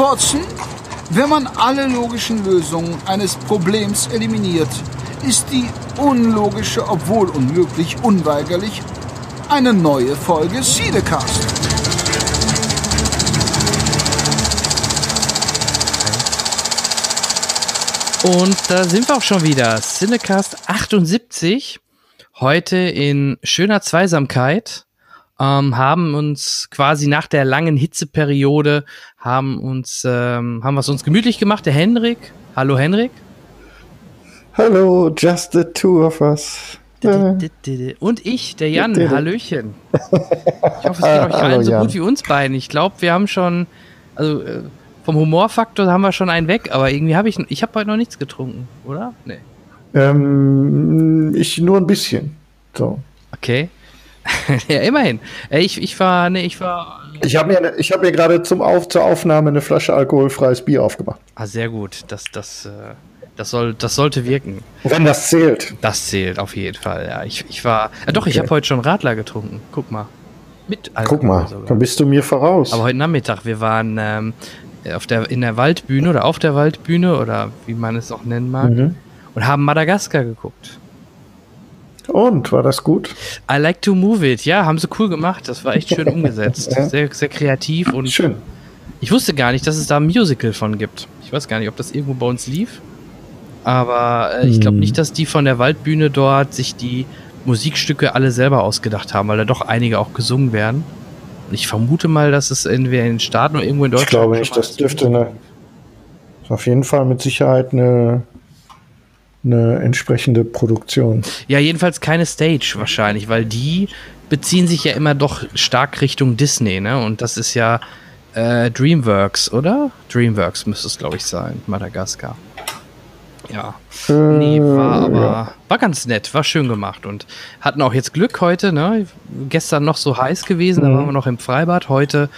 Watson, wenn man alle logischen Lösungen eines Problems eliminiert, ist die unlogische, obwohl unmöglich, unweigerlich eine neue Folge Siedecast. Und da sind wir auch schon wieder. Cinecast 78. Heute in schöner Zweisamkeit. Ähm, haben uns quasi nach der langen Hitzeperiode haben uns ähm, haben wir es uns gemütlich gemacht. Der Henrik. Hallo Henrik. Hallo, just the two of us. Und ich, der Jan. Hallöchen. Ich hoffe, es geht euch allen so gut wie uns beiden. Ich glaube, wir haben schon, also äh, vom Humorfaktor haben wir schon einen weg, aber irgendwie habe ich, ich habe heute noch nichts getrunken, oder? Nee. Ähm, ich nur ein bisschen. So. Okay. ja, immerhin. Äh, ich, ich war, nee, ich war. Ich habe mir, ich habe mir gerade zum Auf, zur Aufnahme eine Flasche alkoholfreies Bier aufgemacht. Ah, sehr gut. Das, das, äh, das, soll, das sollte wirken. Wenn das zählt. Das zählt auf jeden Fall. Ja, ich, ich war. Ja, doch, okay. ich habe heute schon Radler getrunken. Guck mal. Mit Alkohol Guck mal, sogar. dann bist du mir voraus. Aber heute Nachmittag, wir waren ähm, auf der, in der Waldbühne oder auf der Waldbühne oder wie man es auch nennen mag mhm. und haben Madagaskar geguckt. Und war das gut? I like to move it. Ja, haben sie cool gemacht. Das war echt schön umgesetzt. ja. Sehr, sehr kreativ und schön. Ich wusste gar nicht, dass es da ein Musical von gibt. Ich weiß gar nicht, ob das irgendwo bei uns lief. Aber äh, ich glaube hm. nicht, dass die von der Waldbühne dort sich die Musikstücke alle selber ausgedacht haben, weil da doch einige auch gesungen werden. Und ich vermute mal, dass es entweder in den Staaten oder irgendwo in Deutschland. Ich glaube nicht, das dürfte eine, auf jeden Fall mit Sicherheit eine, eine entsprechende Produktion. Ja, jedenfalls keine Stage wahrscheinlich, weil die beziehen sich ja immer doch stark Richtung Disney, ne? Und das ist ja äh, DreamWorks, oder? DreamWorks müsste es, glaube ich, sein, Madagaskar. Ja. Äh, nee, war aber ja. war ganz nett, war schön gemacht und hatten auch jetzt Glück heute, ne? Gestern noch so heiß gewesen, mhm. da waren wir noch im Freibad. Heute,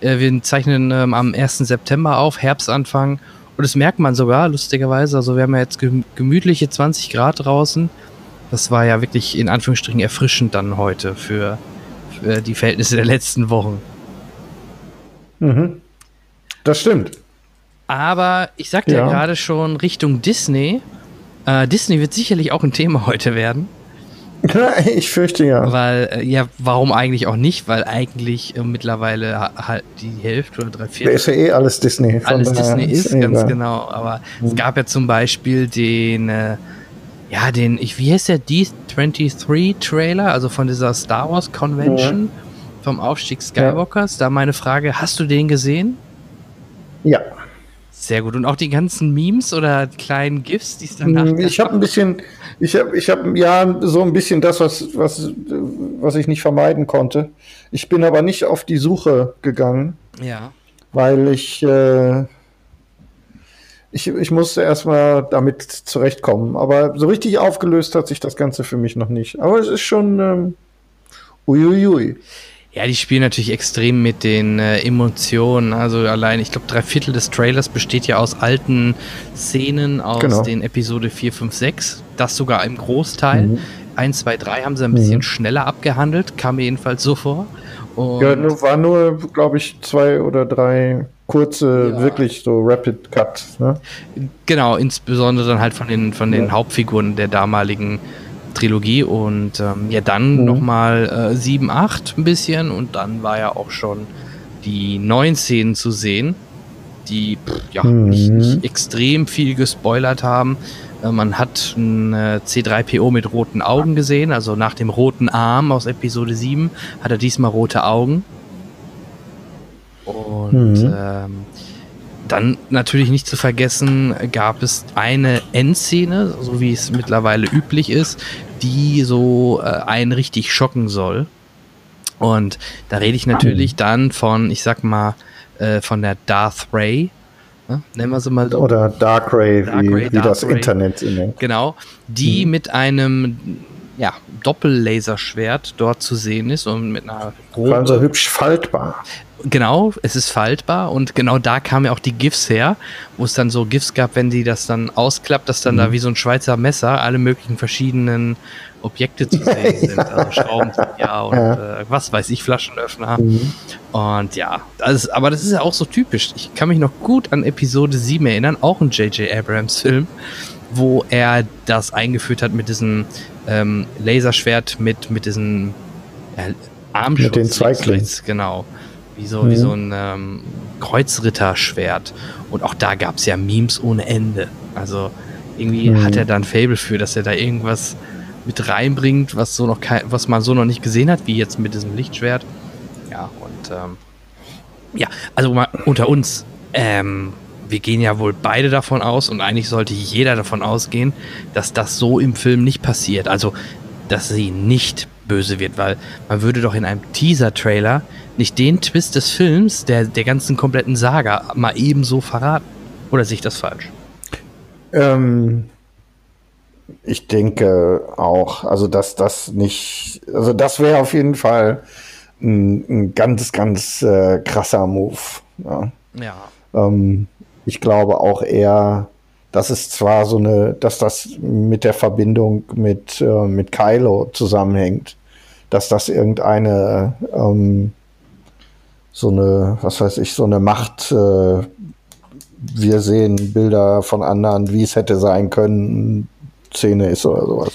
äh, wir zeichnen ähm, am 1. September auf, Herbstanfang. Und das merkt man sogar, lustigerweise. Also wir haben ja jetzt gemütliche 20 Grad draußen. Das war ja wirklich in Anführungsstrichen erfrischend dann heute für, für die Verhältnisse der letzten Wochen. Mhm. Das stimmt. Aber ich sagte ja, ja gerade schon Richtung Disney. Äh, Disney wird sicherlich auch ein Thema heute werden. Ich fürchte ja. Weil, äh, ja, warum eigentlich auch nicht? Weil eigentlich äh, mittlerweile halt die Hälfte oder drei Viertel. Ist ja eh alles Disney. Alles Disney ist, ganz egal. genau. Aber mhm. es gab ja zum Beispiel den, äh, ja, den, ich, wie heißt der D23-Trailer, also von dieser Star Wars Convention mhm. vom Aufstieg Skywalkers. Ja. Da meine Frage, hast du den gesehen? Ja. Sehr gut. Und auch die ganzen Memes oder kleinen GIFs, die es danach hm, Ich habe ein bisschen, ich habe, ich habe ja so ein bisschen das, was, was, was ich nicht vermeiden konnte. Ich bin aber nicht auf die Suche gegangen. Ja. Weil ich, äh, ich, ich musste erstmal damit zurechtkommen. Aber so richtig aufgelöst hat sich das Ganze für mich noch nicht. Aber es ist schon ähm, uiuiui. Ja, die spielen natürlich extrem mit den äh, Emotionen. Also allein, ich glaube, drei Viertel des Trailers besteht ja aus alten Szenen aus genau. den Episode 4, 5, 6. Das sogar im Großteil. Mhm. 1, 2, 3 haben sie ein bisschen mhm. schneller abgehandelt, kam mir jedenfalls so vor. Und ja, nur, war nur, glaube ich, zwei oder drei kurze, ja. wirklich so Rapid Cuts. Ne? Genau, insbesondere dann halt von den, von den ja. Hauptfiguren der damaligen Trilogie und ähm, ja, dann mhm. nochmal äh, 7, 8 ein bisschen und dann war ja auch schon die neuen Szenen zu sehen, die pff, ja mhm. nicht, nicht, extrem viel gespoilert haben. Äh, man hat ein äh, C3PO mit roten Augen gesehen, also nach dem roten Arm aus Episode 7 hat er diesmal rote Augen. Und mhm. ähm, dann natürlich nicht zu vergessen, gab es eine Endszene, so wie es mittlerweile üblich ist, die so äh, einen richtig schocken soll. Und da rede ich natürlich dann von, ich sag mal, äh, von der Darth Ray. Ne? Nennen wir sie mal so. Oder Dark Ray, Dark wie, Ray, wie Darth das Ray. Internet nennt. Genau. Die mhm. mit einem ja, Doppellaserschwert dort zu sehen ist und mit einer. Vor allem so hübsch faltbar. Genau, es ist faltbar und genau da kamen ja auch die GIFs her, wo es dann so GIFs gab, wenn die das dann ausklappt, dass dann mhm. da wie so ein Schweizer Messer alle möglichen verschiedenen Objekte zu sehen sind. Also Schrauben, ja, und Ja. Äh, was weiß ich, Flaschenöffner. Und ja, das, aber das ist ja auch so typisch. Ich kann mich noch gut an Episode 7 erinnern, auch ein J.J. Abrams-Film, wo er das eingeführt hat mit diesem ähm, Laserschwert mit, mit diesen äh, Armschutz. Mit den rechts, Genau. Wie so, Mhm. wie so ein ähm, Kreuzritterschwert. Und auch da gab es ja Memes ohne Ende. Also irgendwie Mhm. hat er da ein Fable für, dass er da irgendwas mit reinbringt, was so noch kein, was man so noch nicht gesehen hat, wie jetzt mit diesem Lichtschwert. Ja, und ähm, ja, also mal unter uns, ähm, wir gehen ja wohl beide davon aus und eigentlich sollte jeder davon ausgehen, dass das so im Film nicht passiert. Also, dass sie nicht böse wird, weil man würde doch in einem Teaser-Trailer nicht den Twist des Films, der, der ganzen kompletten Saga, mal ebenso verraten. Oder sehe ich das falsch? Ähm, ich denke auch, also dass das nicht, also das wäre auf jeden Fall ein, ein ganz, ganz äh, krasser Move. Ja. Ja. Ähm, ich glaube auch eher, dass es zwar so eine, dass das mit der Verbindung mit, äh, mit Kylo zusammenhängt, dass das irgendeine ähm, so eine, was weiß ich, so eine Macht, äh, wir sehen Bilder von anderen, wie es hätte sein können, Szene ist oder sowas.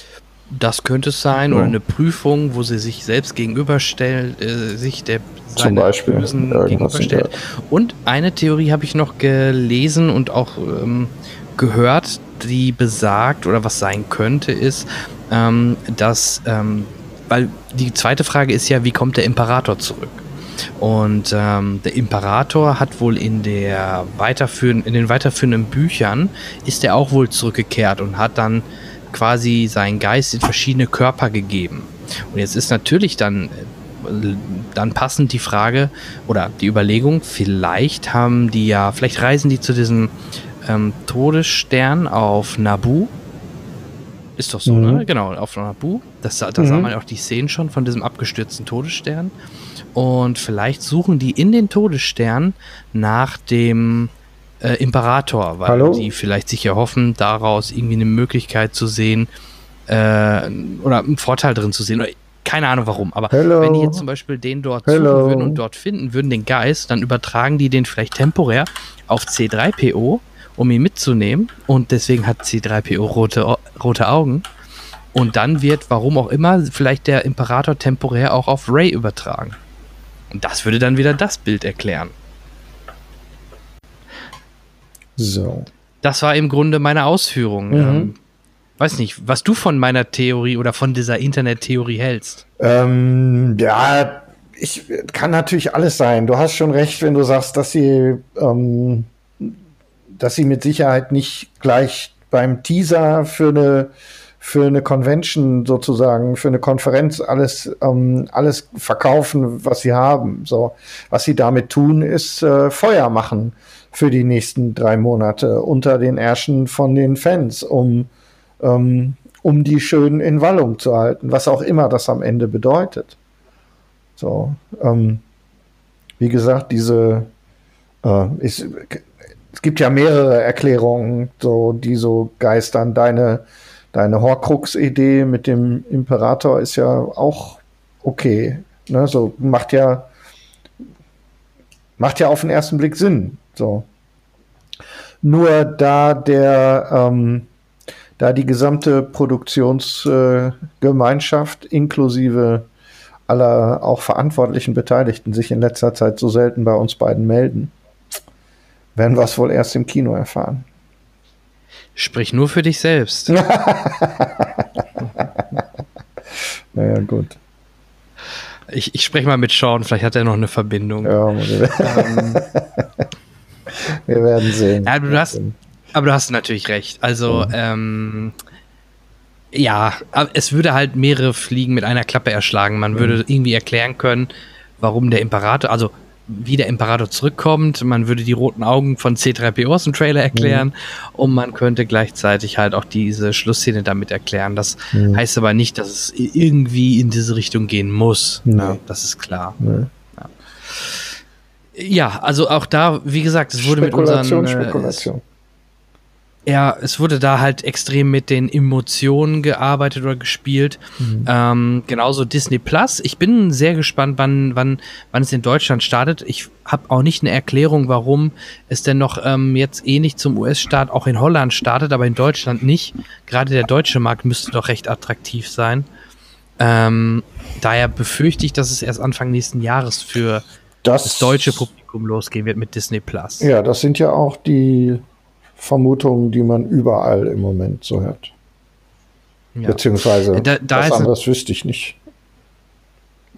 Das könnte es sein, Ja. oder eine Prüfung, wo sie sich selbst gegenüberstellt, äh, sich der Zum Beispiel, Bösen gegenüberstellt. Und eine Theorie habe ich noch gelesen und auch ähm, gehört, die besagt, oder was sein könnte, ist, ähm, dass, ähm, weil die zweite Frage ist ja, wie kommt der Imperator zurück? Und ähm, der Imperator hat wohl in der weiterführen, in den weiterführenden Büchern ist er auch wohl zurückgekehrt und hat dann quasi seinen Geist in verschiedene Körper gegeben. Und jetzt ist natürlich dann, äh, dann passend die Frage oder die Überlegung, vielleicht haben die ja, vielleicht reisen die zu diesem ähm, Todesstern auf Nabu. Ist doch so, Mhm. ne? Genau, auf Nabu. Das, da Mhm. sah man ja auch die Szenen schon von diesem abgestürzten Todesstern. Und vielleicht suchen die in den Todesstern nach dem äh, Imperator, weil Hallo? die vielleicht sich erhoffen, daraus irgendwie eine Möglichkeit zu sehen äh, oder einen Vorteil drin zu sehen. Oder, keine Ahnung warum, aber Hello? wenn die jetzt zum Beispiel den dort Hello? suchen würden und dort finden würden, den Geist, dann übertragen die den vielleicht temporär auf C3PO, um ihn mitzunehmen. Und deswegen hat C3PO rote, rote Augen. Und dann wird, warum auch immer, vielleicht der Imperator temporär auch auf Ray übertragen. Und das würde dann wieder das Bild erklären. So. Das war im Grunde meine Ausführung. Mhm. Ähm, weiß nicht, was du von meiner Theorie oder von dieser Internettheorie hältst. Ähm, ja, ich kann natürlich alles sein. Du hast schon recht, wenn du sagst, dass sie, ähm, dass sie mit Sicherheit nicht gleich beim Teaser für eine für eine Convention sozusagen, für eine Konferenz alles, ähm, alles verkaufen, was sie haben. So, was sie damit tun, ist äh, Feuer machen für die nächsten drei Monate unter den Ärschen von den Fans, um, ähm, um die schön in Wallung zu halten, was auch immer das am Ende bedeutet. So, ähm, wie gesagt, diese, äh, ist, es gibt ja mehrere Erklärungen, so, die so geistern. Deine, deine Horcrux-Idee mit dem Imperator ist ja auch okay. Ne? So macht ja, macht ja auf den ersten Blick Sinn. So. Nur da der, ähm, da die gesamte Produktionsgemeinschaft äh, inklusive aller auch verantwortlichen Beteiligten sich in letzter Zeit so selten bei uns beiden melden, werden wir es wohl erst im Kino erfahren. Sprich nur für dich selbst. Naja, gut. Ich, ich spreche mal mit Sean, vielleicht hat er noch eine Verbindung. Ja, wir, Ähm, wir werden sehen. Ja, du hast, aber du hast natürlich recht. Also, ähm, ja, es würde halt mehrere Fliegen mit einer Klappe erschlagen. Man würde irgendwie erklären können, warum der Imperator, also wie der Imperator zurückkommt. Man würde die roten Augen von C3PO aus dem Trailer erklären und man könnte gleichzeitig halt auch diese Schlussszene damit erklären. Das Mhm. heißt aber nicht, dass es irgendwie in diese Richtung gehen muss. Nee. Ja, das ist klar. Ne? Ja, also auch da, wie gesagt, es wurde mit unseren Spekulation, äh, Spekulation. Ja, es wurde da halt extrem mit den Emotionen gearbeitet oder gespielt. Mhm. Ähm, genauso Disney Plus. Ich bin sehr gespannt, wann, wann, wann es in Deutschland startet. Ich habe auch nicht eine Erklärung, warum es denn noch ähm, jetzt ähnlich eh zum US-Staat auch in Holland startet, aber in Deutschland nicht. Gerade der deutsche Markt müsste doch recht attraktiv sein. Ähm, daher befürchte ich, dass es erst Anfang nächsten Jahres für das, das deutsche Publikum losgehen wird mit Disney Plus. Ja, das sind ja auch die Vermutungen, die man überall im Moment so hört. Ja. Beziehungsweise da, da was anderes wüsste ich nicht.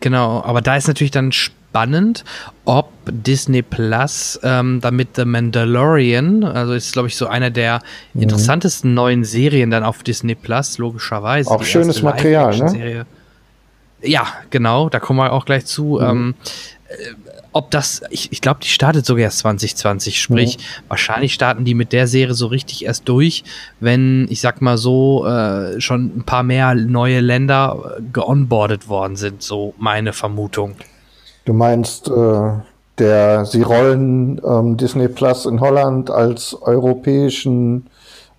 Genau, aber da ist natürlich dann spannend, ob Disney Plus ähm, damit The Mandalorian, also ist glaube ich so einer der mhm. interessantesten neuen Serien dann auf Disney Plus, logischerweise. Auch schönes Material, ne? Ja, genau, da kommen wir auch gleich zu. Mhm. Ähm, ob das, ich, ich glaube, die startet sogar erst 2020, sprich, mhm. wahrscheinlich starten die mit der Serie so richtig erst durch, wenn, ich sag mal so, äh, schon ein paar mehr neue Länder äh, geonboardet worden sind, so meine Vermutung. Du meinst, äh, der, sie rollen ähm, Disney Plus in Holland als europäischen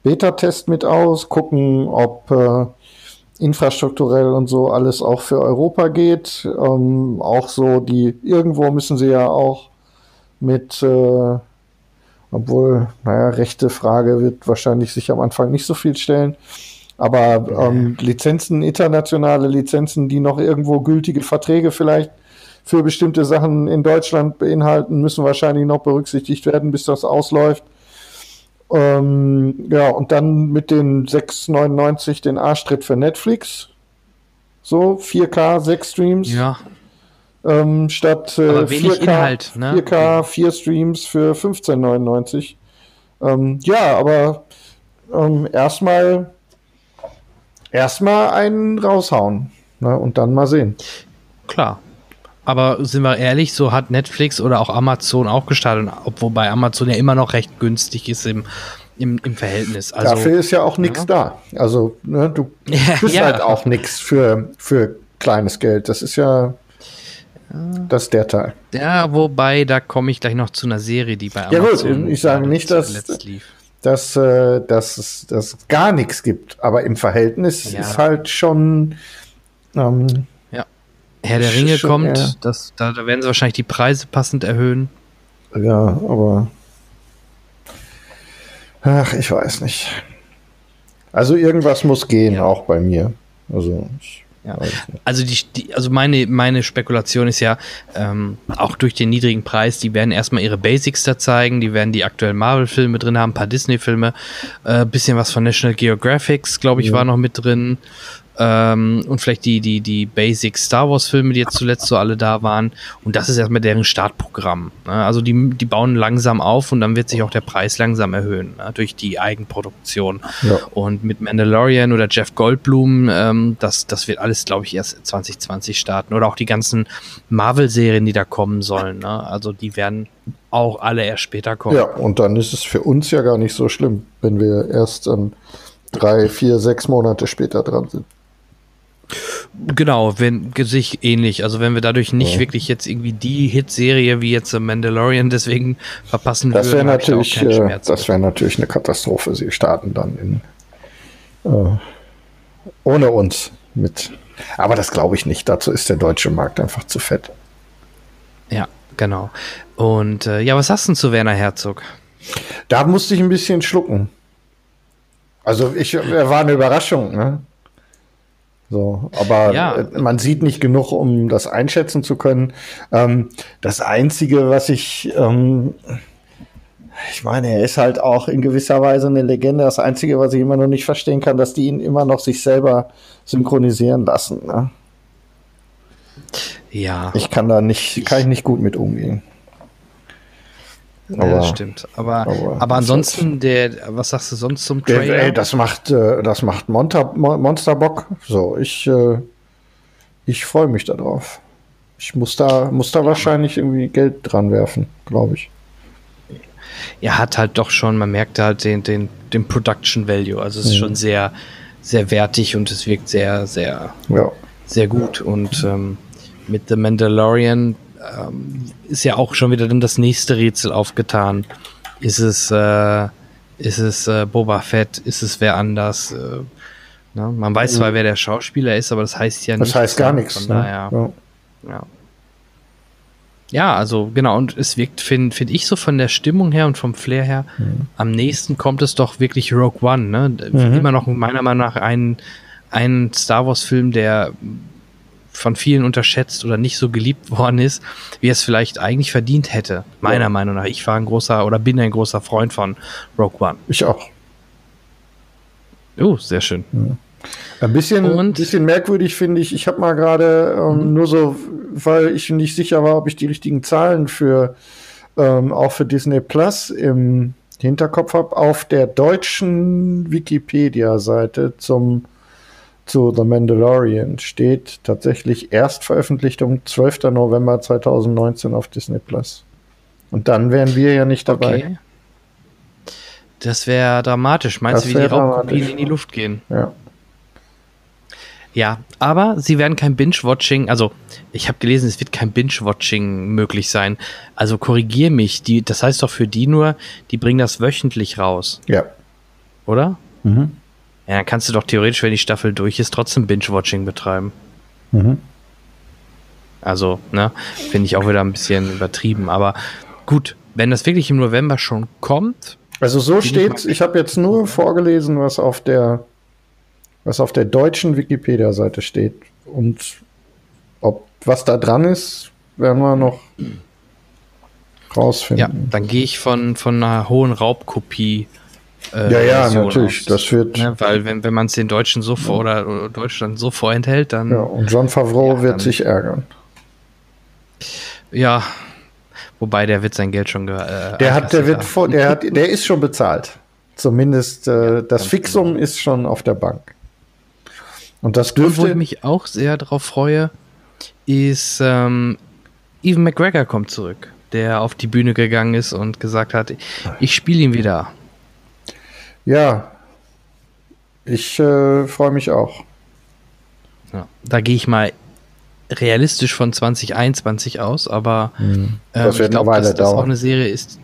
Beta-Test mit aus, gucken, ob äh, infrastrukturell und so alles auch für Europa geht. Ähm, auch so die, irgendwo müssen sie ja auch mit, äh, obwohl, naja, rechte Frage wird wahrscheinlich sich am Anfang nicht so viel stellen. Aber ähm, Lizenzen, internationale Lizenzen, die noch irgendwo gültige Verträge vielleicht für bestimmte Sachen in Deutschland beinhalten, müssen wahrscheinlich noch berücksichtigt werden, bis das ausläuft. Ähm, ja, und dann mit den 6,99 den Arschtritt für Netflix. So, 4K, 6 Streams. Ja. Ähm, statt äh, 4K, Inhalt, ne? 4K, 4 Streams für 15,99. Ähm, ja, aber ähm, erstmal erstmal einen raushauen ne? und dann mal sehen. Klar. Aber sind wir ehrlich, so hat Netflix oder auch Amazon auch gestartet, wobei Amazon ja immer noch recht günstig ist im, im, im Verhältnis. Also, Dafür ist ja auch nichts ja. da. Also ne, du bist ja. halt auch nichts für, für kleines Geld. Das ist ja das ist der Teil. Ja, wobei, da komme ich gleich noch zu einer Serie, die bei Amazon. Ja, gut, ich sage nicht, dass, dass, äh, dass es dass gar nichts gibt, aber im Verhältnis ja. ist halt schon. Ähm, Herr der Ringe schon, kommt, ja. das, da, da, werden sie wahrscheinlich die Preise passend erhöhen. Ja, aber. Ach, ich weiß nicht. Also irgendwas muss gehen, ja. auch bei mir. Also ich ja. Also die, die, also meine, meine Spekulation ist ja, ähm, auch durch den niedrigen Preis, die werden erstmal ihre Basics da zeigen, die werden die aktuellen Marvel-Filme drin haben, ein paar Disney-Filme, äh, bisschen was von National Geographics, glaube ich, ja. war noch mit drin. Ähm, und vielleicht die, die, die Basic Star Wars-Filme, die jetzt zuletzt so alle da waren. Und das ist erstmal deren Startprogramm. Ne? Also die, die bauen langsam auf und dann wird sich auch der Preis langsam erhöhen ne? durch die Eigenproduktion. Ja. Und mit Mandalorian oder Jeff Goldblum, ähm, das, das wird alles, glaube ich, erst 2020 starten. Oder auch die ganzen Marvel-Serien, die da kommen sollen. Ne? Also die werden auch alle erst später kommen. Ja, und dann ist es für uns ja gar nicht so schlimm, wenn wir erst ähm, drei, vier, sechs Monate später dran sind. Genau, wenn sich ähnlich. Also wenn wir dadurch nicht ja. wirklich jetzt irgendwie die Hitserie wie jetzt Mandalorian deswegen verpassen das würden, natürlich, äh, das wäre natürlich eine Katastrophe. Sie starten dann in äh, ohne uns mit. Aber das glaube ich nicht. Dazu ist der deutsche Markt einfach zu fett. Ja, genau. Und äh, ja, was sagst du zu Werner Herzog? Da musste ich ein bisschen schlucken. Also ich war eine Überraschung, ne? So, aber ja. Äh, man sieht nicht genug, um das einschätzen zu können. Ähm, das Einzige, was ich, ähm, ich meine, er ist halt auch in gewisser Weise eine Legende. Das Einzige, was ich immer noch nicht verstehen kann, dass die ihn immer noch sich selber synchronisieren lassen. Ne? Ja. Ich kann da nicht, kann ich nicht gut mit umgehen. Aber, ja, das stimmt. Aber, aber, aber ansonsten, der, was sagst du sonst zum Trailer? Der, ey, das macht, äh, das macht Monster, Monster Bock. So, ich, äh, ich freue mich darauf. Ich muss da, muss da wahrscheinlich irgendwie Geld dran werfen, glaube ich. Er hat halt doch schon, man merkt halt den, den, den Production Value. Also es ist mhm. schon sehr, sehr wertig und es wirkt sehr, sehr, ja. sehr gut. Und ähm, mit The Mandalorian ähm, ist ja auch schon wieder dann das nächste Rätsel aufgetan. Ist es, äh, Ist es äh, Boba Fett? Ist es wer anders? Äh, ne? Man weiß zwar, wer der Schauspieler ist, aber das heißt ja Das nichts. heißt gar nichts. Von Ne? daher, Ja. ja. Ja, also genau, und es wirkt, finde find ich so von der Stimmung her und vom Flair her, am nächsten kommt es doch wirklich Rogue One, ne? Mhm. Immer noch meiner Meinung nach ein, ein Star Wars-Film, der von vielen unterschätzt oder nicht so geliebt worden ist, wie er es vielleicht eigentlich verdient hätte. Meiner Ja. Meinung nach. Ich war ein großer oder bin ein großer Freund von Rogue One. Ich auch. Oh, sehr schön. Ein bisschen, Und- bisschen merkwürdig finde ich. Ich habe mal gerade ähm, Mhm. nur so, weil ich nicht sicher war, ob ich die richtigen Zahlen für ähm, auch für Disney Plus im Hinterkopf habe, auf der deutschen Wikipedia-Seite zum zu The Mandalorian steht tatsächlich Erstveröffentlichung 12. November 2019 auf Disney Plus. Und dann wären wir ja nicht dabei. Okay. Das wäre dramatisch. Meinst Das du, wie die Raubkopien in die Luft gehen? Ja. Ja, aber sie werden kein Binge-Watching, also ich habe gelesen, es wird kein Binge-Watching möglich sein. Also korrigier mich, die, das heißt doch für die nur, die bringen das wöchentlich raus, Ja. oder? Mhm. Ja, dann kannst du doch theoretisch, wenn die Staffel durch ist, trotzdem Binge-Watching betreiben. Mhm. Also, ne, finde ich auch wieder ein bisschen übertrieben. Aber gut, wenn das wirklich im November schon kommt, Also so ich steht, mal ich habe jetzt nur vorgelesen, was auf der, was auf der deutschen Wikipedia-Seite steht. Und ob was da dran ist, werden wir noch ja, rausfinden. dann gehe ich von, von einer hohen Raubkopie. Äh, Ja, ja, Version natürlich. aus. Das wird. Ne, weil wenn, wenn man es den Deutschen so vor oder, oder Deutschland so vorenthält, dann Ja, und John Favreau Ja, wird sich ärgern. ja. Wobei der wird sein Geld schon ge äh, Der hat, der wird vor, der hat, der ist schon bezahlt. Zumindest äh, das ganz Fixum genau. ist schon auf der Bank. Und das Und wo dürfte. ich mich auch sehr drauf freue, ist ähm, Evan McGregor kommt zurück, der auf die Bühne gegangen ist und gesagt hat, ich spiele ihn wieder. Ja. Ich äh, freue mich auch. Ja, da gehe ich mal realistisch von 2021 aus, aber ähm, Das wird ich glaube, dass das auch eine Serie ist,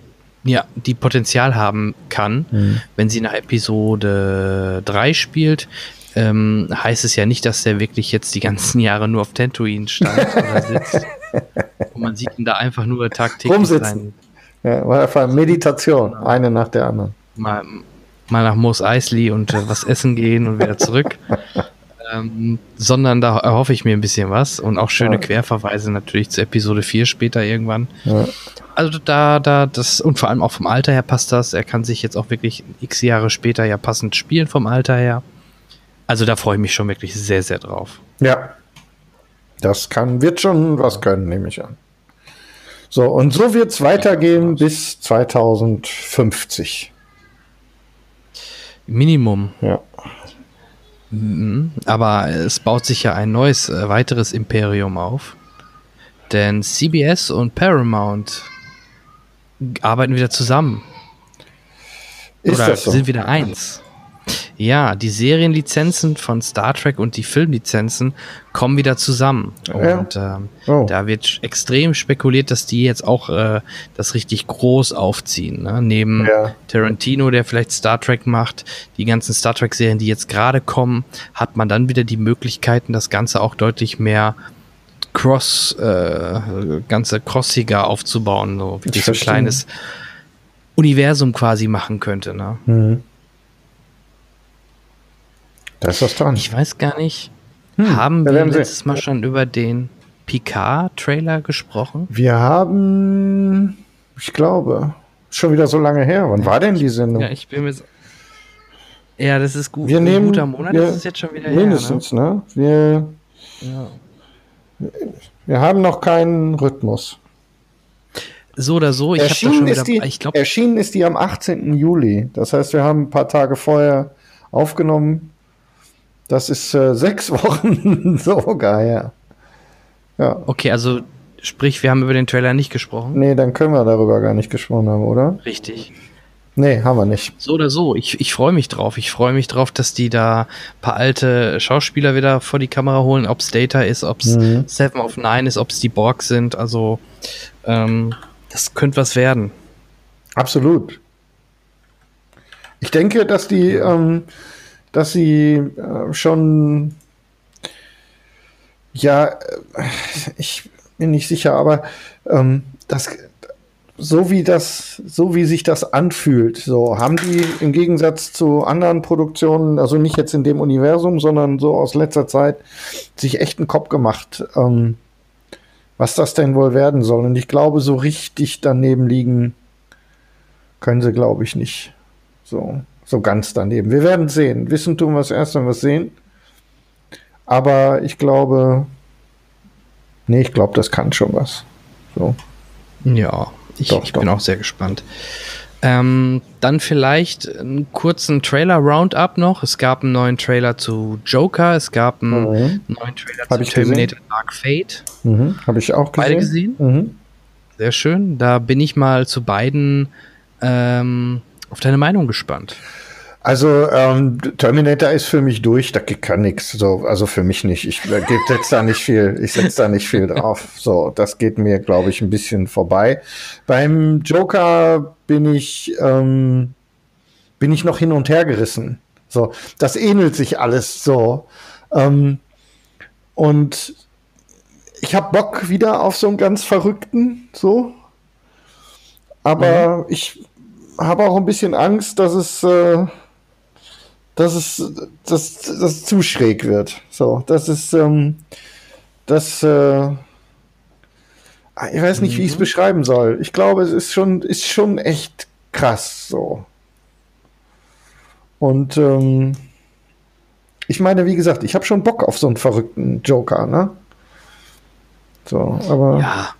ja, die Potenzial haben kann, Mhm. wenn sie nach Episode 3 spielt. Ähm, heißt es ja nicht, dass der wirklich jetzt die ganzen Jahre nur auf Tatooine stand oder sitzt. Und man sieht ihn da einfach nur tagtäglich Rumsitzen. Ja, war einfach Meditation, eine nach der anderen. mal, mal nach Moos Eisley und äh, was essen gehen und wieder zurück. ähm, sondern da erhoffe ich mir ein bisschen was und auch schöne Ja. Querverweise natürlich zu Episode 4 später irgendwann. Ja. Also da, da, das, und vor allem auch vom Alter her passt das. Er kann sich jetzt auch wirklich x Jahre später ja passend spielen vom Alter her. Also da freue ich mich schon wirklich sehr, sehr drauf. Ja. Das kann, wird schon was können, nehme ich an. So, und so wird es weitergehen bis 2050. Minimum. Ja. Mhm. Aber es baut sich ja ein neues, äh, weiteres Imperium auf. Denn CBS und Paramount arbeiten wieder zusammen. Ist Oder das so? sind wieder eins. Ja, die Serienlizenzen von Star Trek und die Filmlizenzen kommen wieder zusammen. Ja. Und ähm, Oh. da wird extrem spekuliert, dass die jetzt auch äh, das richtig groß aufziehen. Ne? Neben Ja. Tarantino, der vielleicht Star Trek macht, die ganzen Star Trek-Serien, die jetzt gerade kommen, hat man dann wieder die Möglichkeiten, das Ganze auch deutlich mehr cross, äh, ganze crossiger aufzubauen, so wie Ich so ein kleines Universum quasi machen könnte. Ne? Mhm. Da ist was dran. Ich weiß gar nicht, Hm, haben wir wir sehen. letztes Mal schon über den Picard-Trailer gesprochen? Wir haben, ich glaube, schon wieder so lange her. Wann war denn die Sendung? Ja, ich bin mir so ja, das ist gut. Wir Ein nehmen guter Monat, wir- das ist jetzt schon wieder Mindestens, ne? Wir, her. Ne? Ja. wir haben noch keinen Rhythmus. So oder so, ich habe schon wieder, die, ich glaube, erschienen ist die am 18. Juli. Das heißt, wir haben ein paar Tage vorher aufgenommen. Das ist äh, sechs Wochen sogar her. Ja. okay, also sprich, wir haben über den Trailer nicht gesprochen. Nee, dann können wir darüber gar nicht gesprochen haben, oder? Richtig. Nee, haben wir nicht. So oder so, ich, ich freue mich drauf. Ich freue mich drauf, dass die da ein paar alte Schauspieler wieder vor die Kamera holen, ob es Data ist, ob es Mhm. Seven of Nine ist, ob es die Borg sind. Also, ähm, das könnte was werden. Absolut. Ich denke, dass die, ähm, dass sie äh, schon, ja, äh, ich bin nicht sicher, aber ähm, das, so wie das, so wie sich das anfühlt, so haben die im Gegensatz zu anderen Produktionen, also nicht jetzt in dem Universum, sondern so aus letzter Zeit, sich echt einen Kopf gemacht, ähm, was das denn wohl werden soll. Und ich glaube, so richtig daneben liegen können sie, glaube ich, nicht. So, so ganz daneben. Wir werden sehen. Wissen tun wir es erst, wenn wir es sehen. Aber ich glaube, nee, ich glaube, das kann schon was. So. Ja, ich, doch, ich doch. bin auch sehr gespannt. Ähm, dann vielleicht einen kurzen Trailer-Roundup noch. Es gab einen neuen Trailer zu Joker, es gab einen mhm. neuen Trailer Hab zu Terminator gesehen. Dark Fate. Mhm. Habe ich auch gesehen. Beide gesehen? Mhm. Sehr schön. Da bin ich mal zu beiden ähm, auf deine Meinung gespannt. Also ähm, Terminator ist für mich durch, da kann nichts. So, also für mich nicht. Ich äh, setze da nicht viel, ich setze da nicht viel drauf. So, das geht mir, glaube ich, ein bisschen vorbei. Beim Joker bin ich, ähm, bin ich noch hin und her gerissen. So, das ähnelt sich alles so. Ähm, und ich habe Bock wieder auf so einen ganz verrückten, so. Aber mhm. ich habe auch ein bisschen Angst, dass es äh, dass es, dass, dass zu schräg wird. So, das ist, ähm, das, äh, ich weiß nicht, mhm. wie ich es beschreiben soll. Ich glaube, es ist schon, ist schon echt krass so. Und ähm, ich meine, wie gesagt, ich habe schon Bock auf so einen verrückten Joker, ne? So, aber. Ja,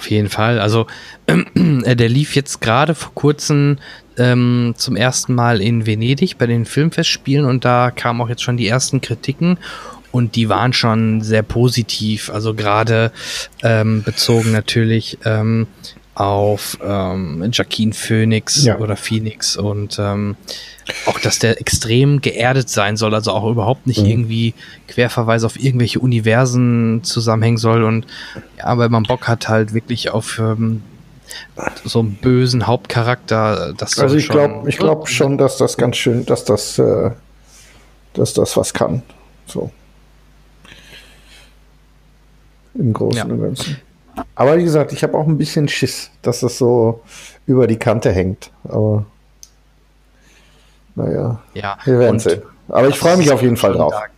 auf jeden Fall. Also, äh, der lief jetzt gerade vor kurzem ähm, zum ersten Mal in Venedig bei den Filmfestspielen und da kamen auch jetzt schon die ersten Kritiken und die waren schon sehr positiv. Also gerade ähm, bezogen natürlich ähm, auf ähm, Jacqueline Phoenix ja. oder Phoenix und ähm, auch, dass der extrem geerdet sein soll, also auch überhaupt nicht mhm. irgendwie Querverweise auf irgendwelche Universen zusammenhängen soll und ja, weil man Bock hat halt wirklich auf ähm, so einen bösen Hauptcharakter. Das also ich glaube ich glaube schon, dass das ganz schön, dass das, äh, dass das was kann. So. Im Großen ja. und Ganzen. Aber wie gesagt, ich habe auch ein bisschen Schiss, dass das so über die Kante hängt. Aber naja, ja, wir werden sehen. Aber ich freue mich auf jeden Fall drauf. Dark.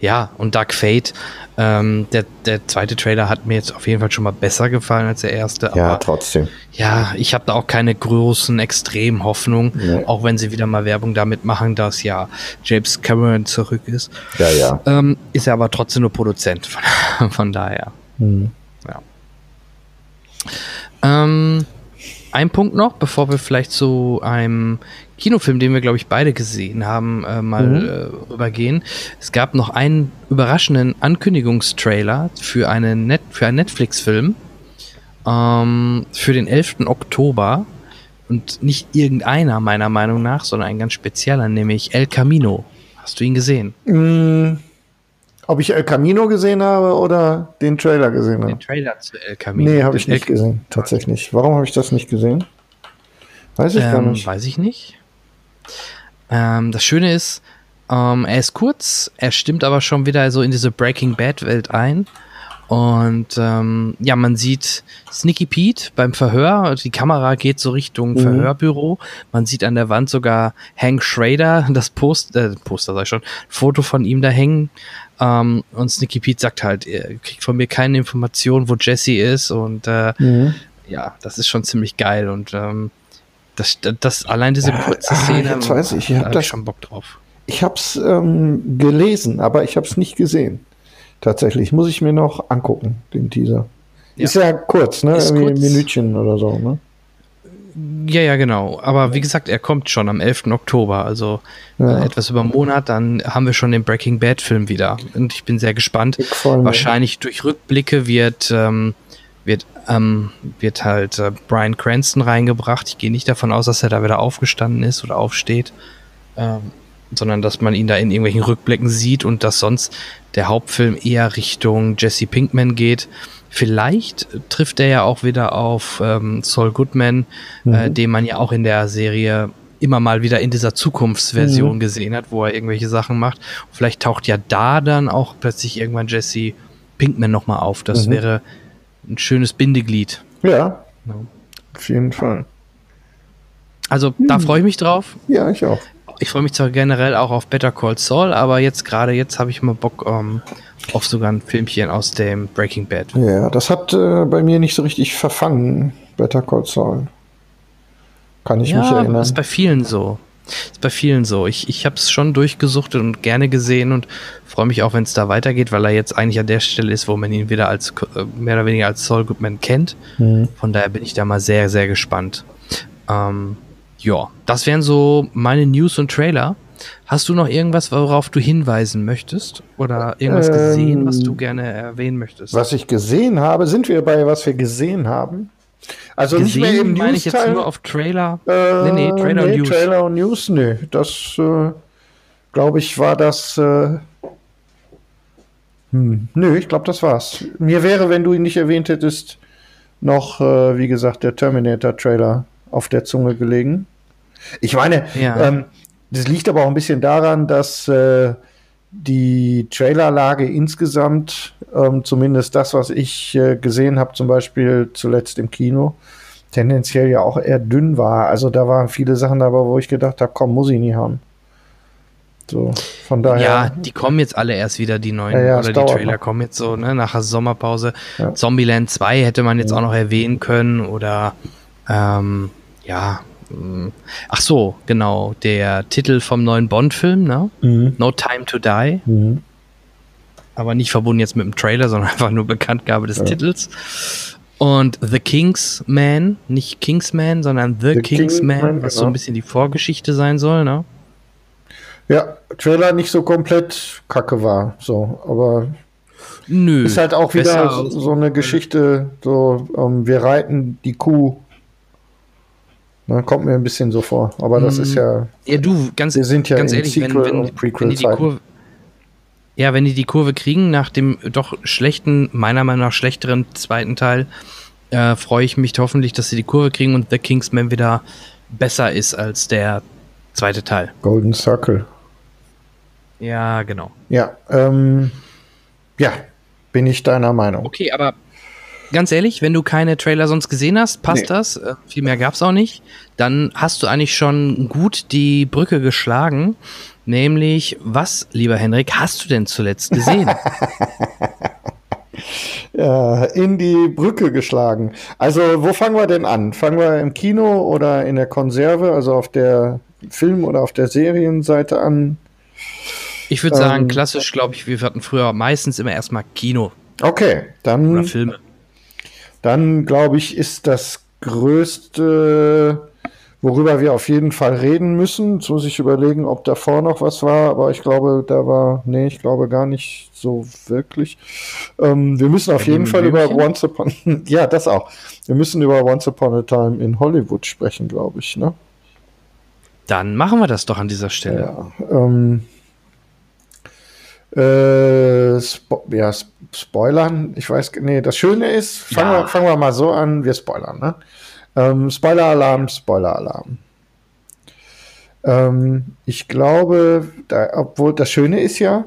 Ja, und Dark Fate, ähm, der, der zweite Trailer hat mir jetzt auf jeden Fall schon mal besser gefallen als der erste. Aber ja, trotzdem. Ja, ich habe da auch keine großen extremen Hoffnungen, nee. auch wenn sie wieder mal Werbung damit machen, dass ja James Cameron zurück ist. Ja, ja. Ähm, ist er aber trotzdem nur Produzent, von, von daher. Mhm. Ähm, ein Punkt noch, bevor wir vielleicht zu einem Kinofilm, den wir, glaube ich, beide gesehen haben, äh, mal mhm. äh, rübergehen. Es gab noch einen überraschenden Ankündigungstrailer für, eine Net für einen Netflix-Film ähm, für den 11. Oktober. Und nicht irgendeiner, meiner Meinung nach, sondern ein ganz spezieller, nämlich El Camino. Hast du ihn gesehen? Mhm. Ob ich El Camino gesehen habe oder den Trailer gesehen habe? Den Trailer zu El Camino. Nee, habe ich nicht El gesehen, tatsächlich. Warum habe ich das nicht gesehen? Weiß ich ähm, gar nicht. Weiß ich nicht. Ähm, das Schöne ist, ähm, er ist kurz, er stimmt aber schon wieder so in diese Breaking Bad Welt ein. Und ähm, ja, man sieht Sneaky Pete beim Verhör. Die Kamera geht so Richtung mhm. Verhörbüro. Man sieht an der Wand sogar Hank Schrader, das Post, äh, Poster sag ich schon, Foto von ihm da hängen. Ähm, und Sneaky Pete sagt halt, er kriegt von mir keine Information, wo Jesse ist. Und äh, mhm. ja, das ist schon ziemlich geil. Und ähm, das, das, allein diese kurze Szene, ah, jetzt weiß ich, ich habe da hab schon Bock drauf. Ich habe es ähm, gelesen, aber ich habe es nicht gesehen. Tatsächlich muss ich mir noch angucken, den Teaser. Ja. Ist ja kurz, ne? Ist Irgendwie kurz. ein Minütchen oder so, ne? Ja, ja, genau. Aber wie gesagt, er kommt schon am 11. Oktober, also ja. äh, etwas über einen Monat, dann haben wir schon den Breaking Bad Film wieder. Und ich bin sehr gespannt. Wahrscheinlich durch Rückblicke wird ähm, wird, ähm, wird halt äh, Brian Cranston reingebracht. Ich gehe nicht davon aus, dass er da wieder aufgestanden ist oder aufsteht, ähm, sondern dass man ihn da in irgendwelchen Rückblicken sieht und dass sonst der Hauptfilm eher Richtung Jesse Pinkman geht. Vielleicht trifft er ja auch wieder auf ähm, Saul Goodman, äh, mhm. äh, den man ja auch in der Serie immer mal wieder in dieser Zukunftsversion Mhm. gesehen hat, wo er irgendwelche Sachen macht. Vielleicht taucht ja da dann auch plötzlich irgendwann Jesse Pinkman nochmal auf. Das Mhm. wäre ein schönes Bindeglied. Ja, Ja. auf jeden Fall. Also da freue ich mich drauf. Ja, ich auch. Ich freue mich zwar generell auch auf Better Call Saul, aber jetzt gerade jetzt habe ich mal Bock ähm, auf sogar ein Filmchen aus dem Breaking Bad. Ja, das hat äh, bei mir nicht so richtig verfangen, Better Call Saul. Kann ich mich Ja, erinnern. ist bei vielen so. Ist bei vielen so. Ich, ich habe es schon durchgesuchtet und gerne gesehen und freue mich auch, wenn es da weitergeht, weil er jetzt eigentlich an der Stelle ist, wo man ihn wieder als äh, mehr oder weniger als Saul Goodman kennt. Mhm. Von daher bin ich da mal sehr, sehr gespannt. Ähm, ja, das wären so meine News und Trailer. Hast du noch irgendwas, worauf du hinweisen möchtest? Oder irgendwas Ähm, gesehen, was du gerne erwähnen möchtest? Was ich gesehen habe, sind wir bei was wir gesehen haben? Also nicht mehr im meine ich jetzt nur auf Trailer. Äh, Nee, nee, Trailer und News. Trailer und News, nee. Das, äh, glaube ich, war das. Äh, hm, nö, ich glaube, das war's. Mir wäre, wenn du ihn nicht erwähnt hättest, noch, äh, wie gesagt, der Terminator-Trailer auf der Zunge gelegen. Ich meine, Ja. ähm, das liegt aber auch ein bisschen daran, dass äh, die Trailerlage insgesamt, ähm, zumindest das, was ich äh, gesehen habe, zum Beispiel zuletzt im Kino, tendenziell ja auch eher dünn war. Also da waren viele Sachen dabei, wo ich gedacht habe, komm, muss ich nie haben. So, von daher. Ja, die kommen jetzt alle erst wieder, die neuen, Ja, ja, oder die Trailer noch. kommen jetzt so, ne, nach der Sommerpause. Ja. Zombieland 2 hätte man jetzt auch noch erwähnen können oder, ähm, ja. Ach so, genau, der Titel vom neuen Bond-Film, ne? Mhm. No Time to Die, Mhm. aber nicht verbunden jetzt mit dem Trailer, sondern einfach nur Bekanntgabe des Titels. Und The Kingsman, nicht Kingsman, sondern The, The Kingsman, Kingsman, was so genau. ein bisschen die Vorgeschichte sein soll, ne? ja, Trailer nicht so komplett kacke war. So, aber Nö. ist halt auch wieder so, so eine Geschichte, so, ähm, wir reiten die Kuh. Na, kommt mir ein bisschen so vor. Aber das Mhm. ist ja. Ja, du, ganz, Wir sind ja ganz ehrlich, wenn, Sequel- wenn, und wenn die die. Kurve. Ja, wenn die die Kurve kriegen nach dem doch schlechten, meiner Meinung nach schlechteren zweiten Teil, äh, freue ich mich hoffentlich, dass sie die Kurve kriegen und The Kingsman wieder besser ist als der zweite Teil. Golden Circle. Ja, genau. Ja, ähm, ja, bin ich deiner Meinung. Okay, aber ganz ehrlich, wenn du keine Trailer sonst gesehen hast, passt Nee. das. Äh, viel mehr gab's auch nicht. Dann hast du eigentlich schon gut die Brücke geschlagen. Nämlich, was, lieber Henrik, hast du denn zuletzt gesehen? Ja, in die Brücke geschlagen. Also, wo fangen wir denn an? Fangen wir im Kino oder in der Konserve, also auf der Film- oder auf der Serienseite an? Ich würde sagen, Ähm, klassisch, glaube ich, wir hatten früher meistens immer erstmal Kino Okay, oder dann, Filme. Dann glaube ich, ist das größte, worüber wir auf jeden Fall reden müssen. Jetzt muss ich überlegen, ob davor noch was war, aber ich glaube, da war, nee, ich glaube gar nicht so wirklich. Ähm, wir müssen auf Bei jeden Fall über Blümchen? Once Upon, ja, das auch. Wir müssen über Once Upon a Time in Hollywood sprechen, glaube ich, ne? Dann machen wir das doch an dieser Stelle. Ja, ähm, äh, Spo ja, Sp- Spoilern, ich weiß, nee, das Schöne ist, fangen, Ja. wir, fangen wir mal so an, wir spoilern, ne? Ähm, Spoiler-Alarm, Spoiler-Alarm. Ähm, ich glaube, da, obwohl das Schöne ist ja,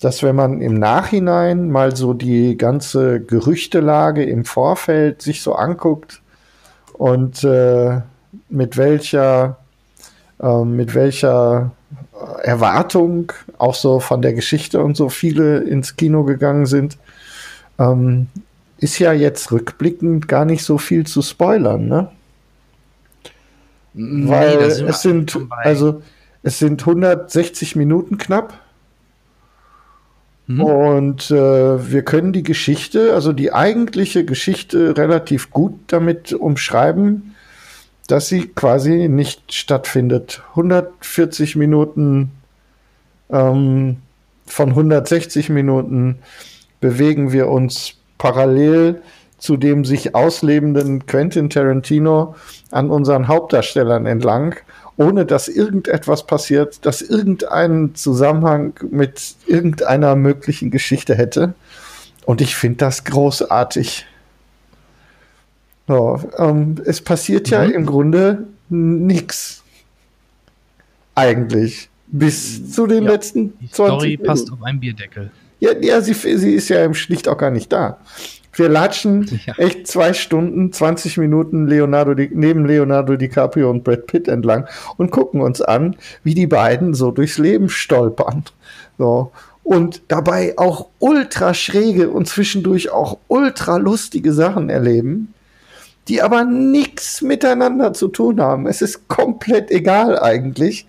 dass wenn man im Nachhinein mal so die ganze Gerüchtelage im Vorfeld sich so anguckt und äh, mit welcher ähm, mit welcher Erwartung auch so von der Geschichte und so viele ins Kino gegangen sind, ähm, ist ja jetzt rückblickend gar nicht so viel zu spoilern, ne? Nee, Weil sind es sind also es sind 160 Minuten knapp Mhm. und äh, wir können die Geschichte, also die eigentliche Geschichte relativ gut damit umschreiben, dass sie quasi nicht stattfindet. 140 Minuten ähm, von 160 Minuten bewegen wir uns parallel zu dem sich auslebenden Quentin Tarantino an unseren Hauptdarstellern entlang, ohne dass irgendetwas passiert, das irgendeinen Zusammenhang mit irgendeiner möglichen Geschichte hätte. Und ich finde das großartig. So, ähm, es passiert ja Mhm. im Grunde nix. eigentlich. Bis zu den Ja, letzten Die 20 Story Minuten. passt auf einen Bierdeckel. Ja, ja sie, sie ist ja im schlicht auch gar nicht da. Wir latschen Ja. echt zwei Stunden, 20 Minuten Leonardo Di, neben Leonardo DiCaprio und Brad Pitt entlang und gucken uns an, wie die beiden so durchs Leben stolpern. So. Und dabei auch ultra schräge und zwischendurch auch ultra lustige Sachen erleben, die aber nichts miteinander zu tun haben. Es ist komplett egal eigentlich.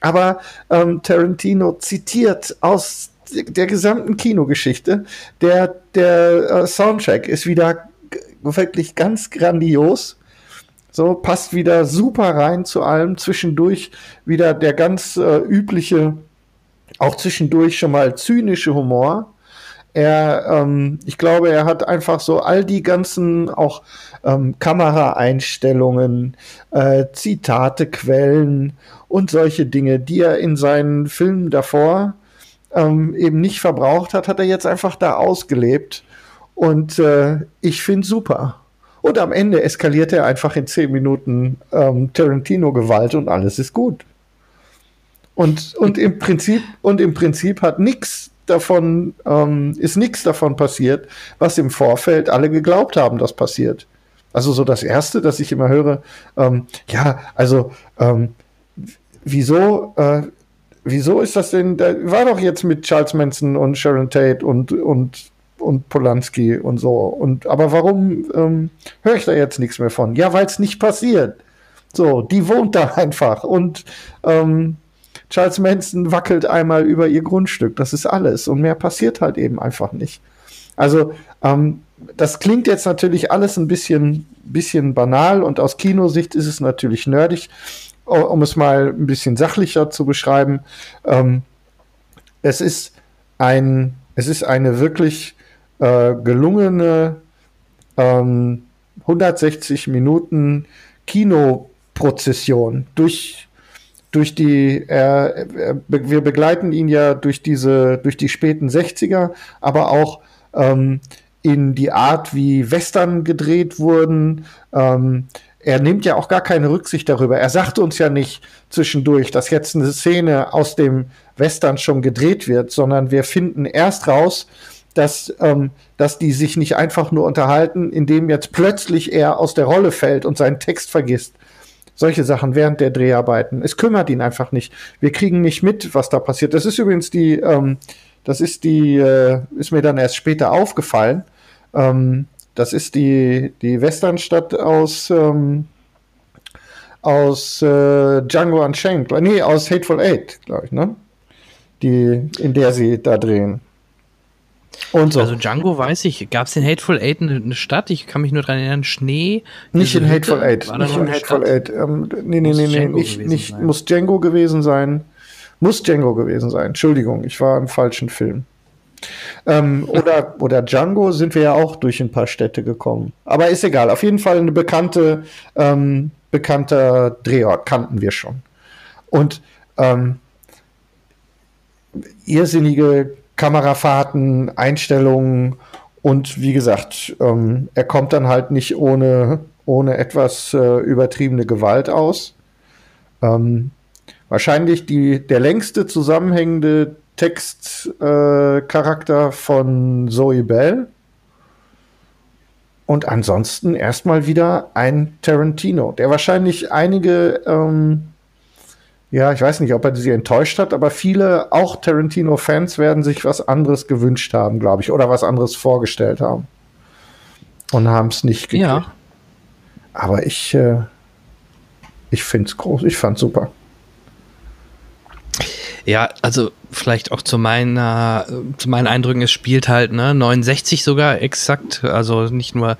Aber ähm, Tarantino zitiert aus der gesamten Kinogeschichte. Der, der äh, Soundtrack ist wieder wirklich ganz grandios. So, passt wieder super rein zu allem. Zwischendurch wieder der ganz äh, übliche, auch zwischendurch schon mal zynische Humor. Er, ähm, ich glaube, er hat einfach so all die ganzen auch ähm, Kameraeinstellungen, äh, Zitate, Quellen und solche Dinge, die er in seinen Filmen davor ähm, eben nicht verbraucht hat, hat er jetzt einfach da ausgelebt. Und äh, ich finde super. Und am Ende eskaliert er einfach in zehn Minuten ähm, Tarantino-Gewalt und alles ist gut. Und, und im Prinzip, und im Prinzip hat nichts davon, ähm, ist nichts davon passiert, was im Vorfeld alle geglaubt haben, dass passiert. Also so das Erste, dass ich immer höre, ähm, ja, also ähm, wieso, äh, wieso ist das denn, da war doch jetzt mit Charles Manson und Sharon Tate und, und, und Polanski und so. Und aber warum ähm, höre ich da jetzt nichts mehr von? Ja, weil es nicht passiert. So, die wohnt da einfach und ähm, Charles Manson wackelt einmal über ihr Grundstück. Das ist alles. Und mehr passiert halt eben einfach nicht. Also, ähm, das klingt jetzt natürlich alles ein bisschen, bisschen banal und aus Kinosicht ist es natürlich nerdig, um es mal ein bisschen sachlicher zu beschreiben. Ähm, es ist ein, es ist eine wirklich äh, gelungene ähm, 160 Minuten Kinoprozession durch durch die, be- wir begleiten ihn ja durch diese, durch die späten 60er, aber auch ähm, in die Art, wie Western gedreht wurden. Ähm, er nimmt ja auch gar keine Rücksicht darüber. Er sagt uns ja nicht zwischendurch, dass jetzt eine Szene aus dem Western schon gedreht wird, sondern wir finden erst raus, dass, ähm, dass die sich nicht einfach nur unterhalten, indem jetzt plötzlich er aus der Rolle fällt und seinen Text vergisst solche Sachen während der Dreharbeiten. Es kümmert ihn einfach nicht. Wir kriegen nicht mit, was da passiert. Das ist übrigens die, ähm, das ist die, äh, ist mir dann erst später aufgefallen. Ähm, das ist die, die Westernstadt aus, ähm, aus äh, Django Unchained. Nee, aus Hateful Eight, glaube ich, ne? Die, in der sie da drehen. Und so. Also Django weiß ich, gab es in Hateful Eight eine, eine Stadt? Ich kann mich nur daran erinnern, Schnee. Nicht in Hütte, Hateful Eight. Nicht in Hateful Stadt? Eight. Ähm, nee, nee, Muss nee, nee. Django Nicht, gewesen nicht sein. muss Django gewesen sein. Muss Django gewesen sein. Entschuldigung, ich war im falschen Film. Ähm, oder, oder Django sind wir ja auch durch ein paar Städte gekommen. Aber ist egal. Auf jeden Fall eine bekannte, ähm, bekannter Drehort kannten wir schon. Und ähm, irrsinnige Kamerafahrten, Einstellungen und wie gesagt, ähm, er kommt dann halt nicht ohne, ohne etwas äh, übertriebene Gewalt aus. Ähm, wahrscheinlich die, der längste zusammenhängende Textcharakter äh, von Zoe Bell. Und ansonsten erstmal wieder ein Tarantino, der wahrscheinlich einige ähm, ja, ich weiß nicht, ob er sie enttäuscht hat, aber viele, auch Tarantino-Fans, werden sich was anderes gewünscht haben, glaube ich, oder was anderes vorgestellt haben. Und haben es nicht gekriegt. Ja. Aber ich, äh, ich finde es groß, ich fand super. Ja, also vielleicht auch zu meiner, zu meinen Eindrücken, es spielt halt, ne, 69 sogar exakt, also nicht nur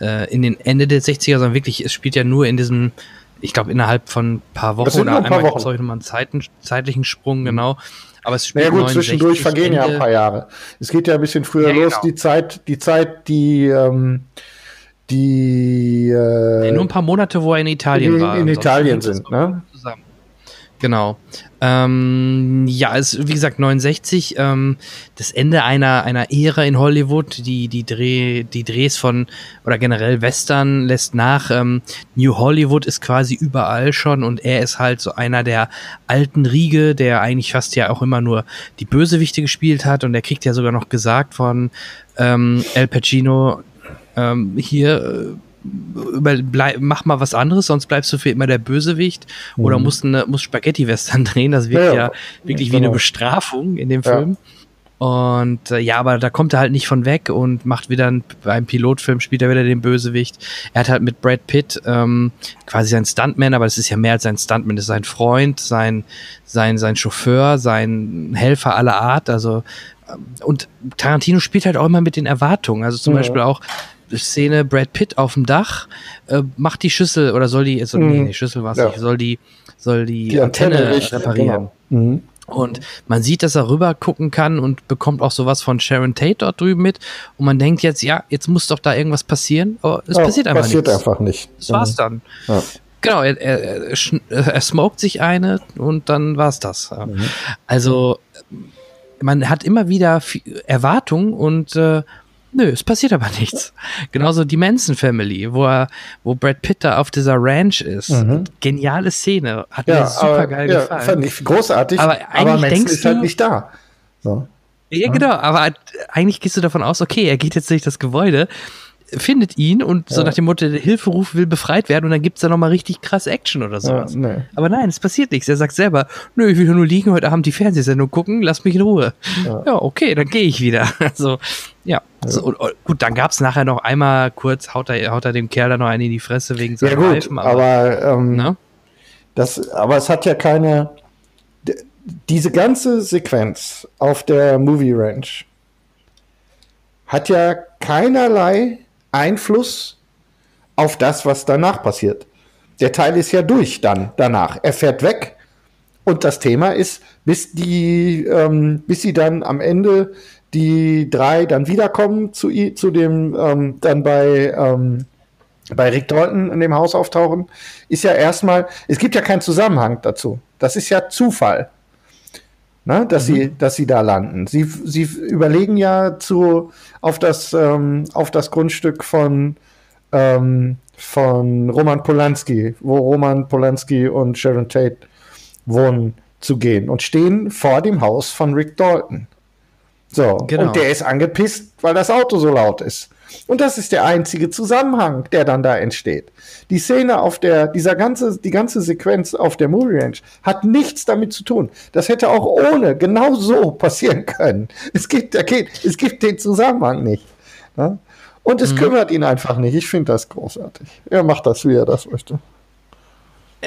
äh, in den Ende der 60er, sondern wirklich, es spielt ja nur in diesem, ich glaube, innerhalb von ein paar Wochen oder ein paar einmal Wochen. nochmal einen Zeiten, zeitlichen Sprung, genau. Aber es spielt Naja gut, 69, zwischendurch vergehen ja ein Ende- paar Jahre. Es geht ja ein bisschen früher Ja, los, genau. die Zeit, die Zeit, die, ähm, die, äh, Nee, nur ein paar Monate, wo er in Italien in- war. in Italien sind, ne? Genau. Ähm, ja, es wie gesagt 69, ähm, das Ende einer einer Ära in Hollywood, die die Dreh die Drehs von oder generell Western lässt nach. Ähm, New Hollywood ist quasi überall schon und er ist halt so einer der alten Riege, der eigentlich fast ja auch immer nur die Bösewichte gespielt hat und der kriegt ja sogar noch gesagt von ähm, El Pacino ähm, hier äh, über, bleib, mach mal was anderes, sonst bleibst du für immer der Bösewicht mhm. oder musst, eine, musst Spaghetti-Western drehen. Das wirkt ja, ja wirklich ja, wie eine genau. Bestrafung in dem Film. Und äh, ja, aber da kommt er halt nicht von weg und macht wieder ein, beim Pilotfilm spielt er wieder den Bösewicht. Er hat halt mit Brad Pitt ähm, quasi sein Stuntman, aber das ist ja mehr als sein Stuntman, das ist sein Freund, sein, sein, sein Chauffeur, sein Helfer aller Art. Also ähm, und Tarantino spielt halt auch immer mit den Erwartungen. Also zum ja. Beispiel auch Szene Brad Pitt auf dem Dach, äh, macht die Schüssel oder soll die, also, nee, die Schüssel war es ja. nicht, soll die, soll die, die Antenne, Antenne reparieren. Genau. Mhm. Und man sieht, dass er rüber gucken kann und bekommt auch sowas von Sharon Tate dort drüben mit. Und man denkt jetzt, ja, jetzt muss doch da irgendwas passieren. Aber es ja, passiert einfach passiert nichts. einfach nicht. Das war's mhm. dann. Ja. Genau, er, er, er, er smoked sich eine und dann war's das. Mhm. Also, man hat immer wieder Erwartungen und äh, Nö, es passiert aber nichts. Genauso die Manson Family, wo er, wo Brad Pitt da auf dieser Ranch ist. Mhm. Geniale Szene. Hat ja, mir super geil ja, gefallen. Fand ich großartig. Aber eigentlich aber Manson denkst ist halt nicht da. So. Ja, genau, aber eigentlich gehst du davon aus, okay, er geht jetzt durch das Gebäude, findet ihn und so nach dem Motto, der Hilferuf will befreit werden und dann gibt's da nochmal richtig krass Action oder sowas. Ja, nee. Aber nein, es passiert nichts. Er sagt selber, nö, ich will nur liegen, heute Abend die Fernsehsendung gucken, lass mich in Ruhe. Ja, ja okay, dann gehe ich wieder. Also, ja. Also, und, und, gut, dann gab's nachher noch einmal kurz, haut er, haut er dem Kerl da noch einen in die Fresse wegen seinem ja, gut, Reifen. Aber, aber, ähm, ne? das, aber es hat ja keine, diese ganze Sequenz auf der Movie Ranch hat ja keinerlei Einfluss auf das, was danach passiert. Der Teil ist ja durch dann danach. Er fährt weg und das Thema ist, bis die, ähm, bis sie dann am Ende die drei dann wiederkommen zu, zu dem, ähm, dann bei, ähm, bei Rick Dalton in dem Haus auftauchen, ist ja erstmal, es gibt ja keinen Zusammenhang dazu. Das ist ja Zufall, ne, dass, mhm. sie, dass sie da landen. Sie, sie überlegen ja zu, auf, das, ähm, auf das Grundstück von, ähm, von Roman Polanski, wo Roman Polanski und Sharon Tate wohnen, zu gehen und stehen vor dem Haus von Rick Dalton. So, genau. und der ist angepisst, weil das Auto so laut ist. Und das ist der einzige Zusammenhang, der dann da entsteht. Die Szene auf der, dieser ganze, die ganze Sequenz auf der Movie Ranch hat nichts damit zu tun. Das hätte auch ohne genau so passieren können. Es gibt, es gibt den Zusammenhang nicht. Ne? Und es mhm. kümmert ihn einfach nicht. Ich finde das großartig. Er macht das, wie er das möchte.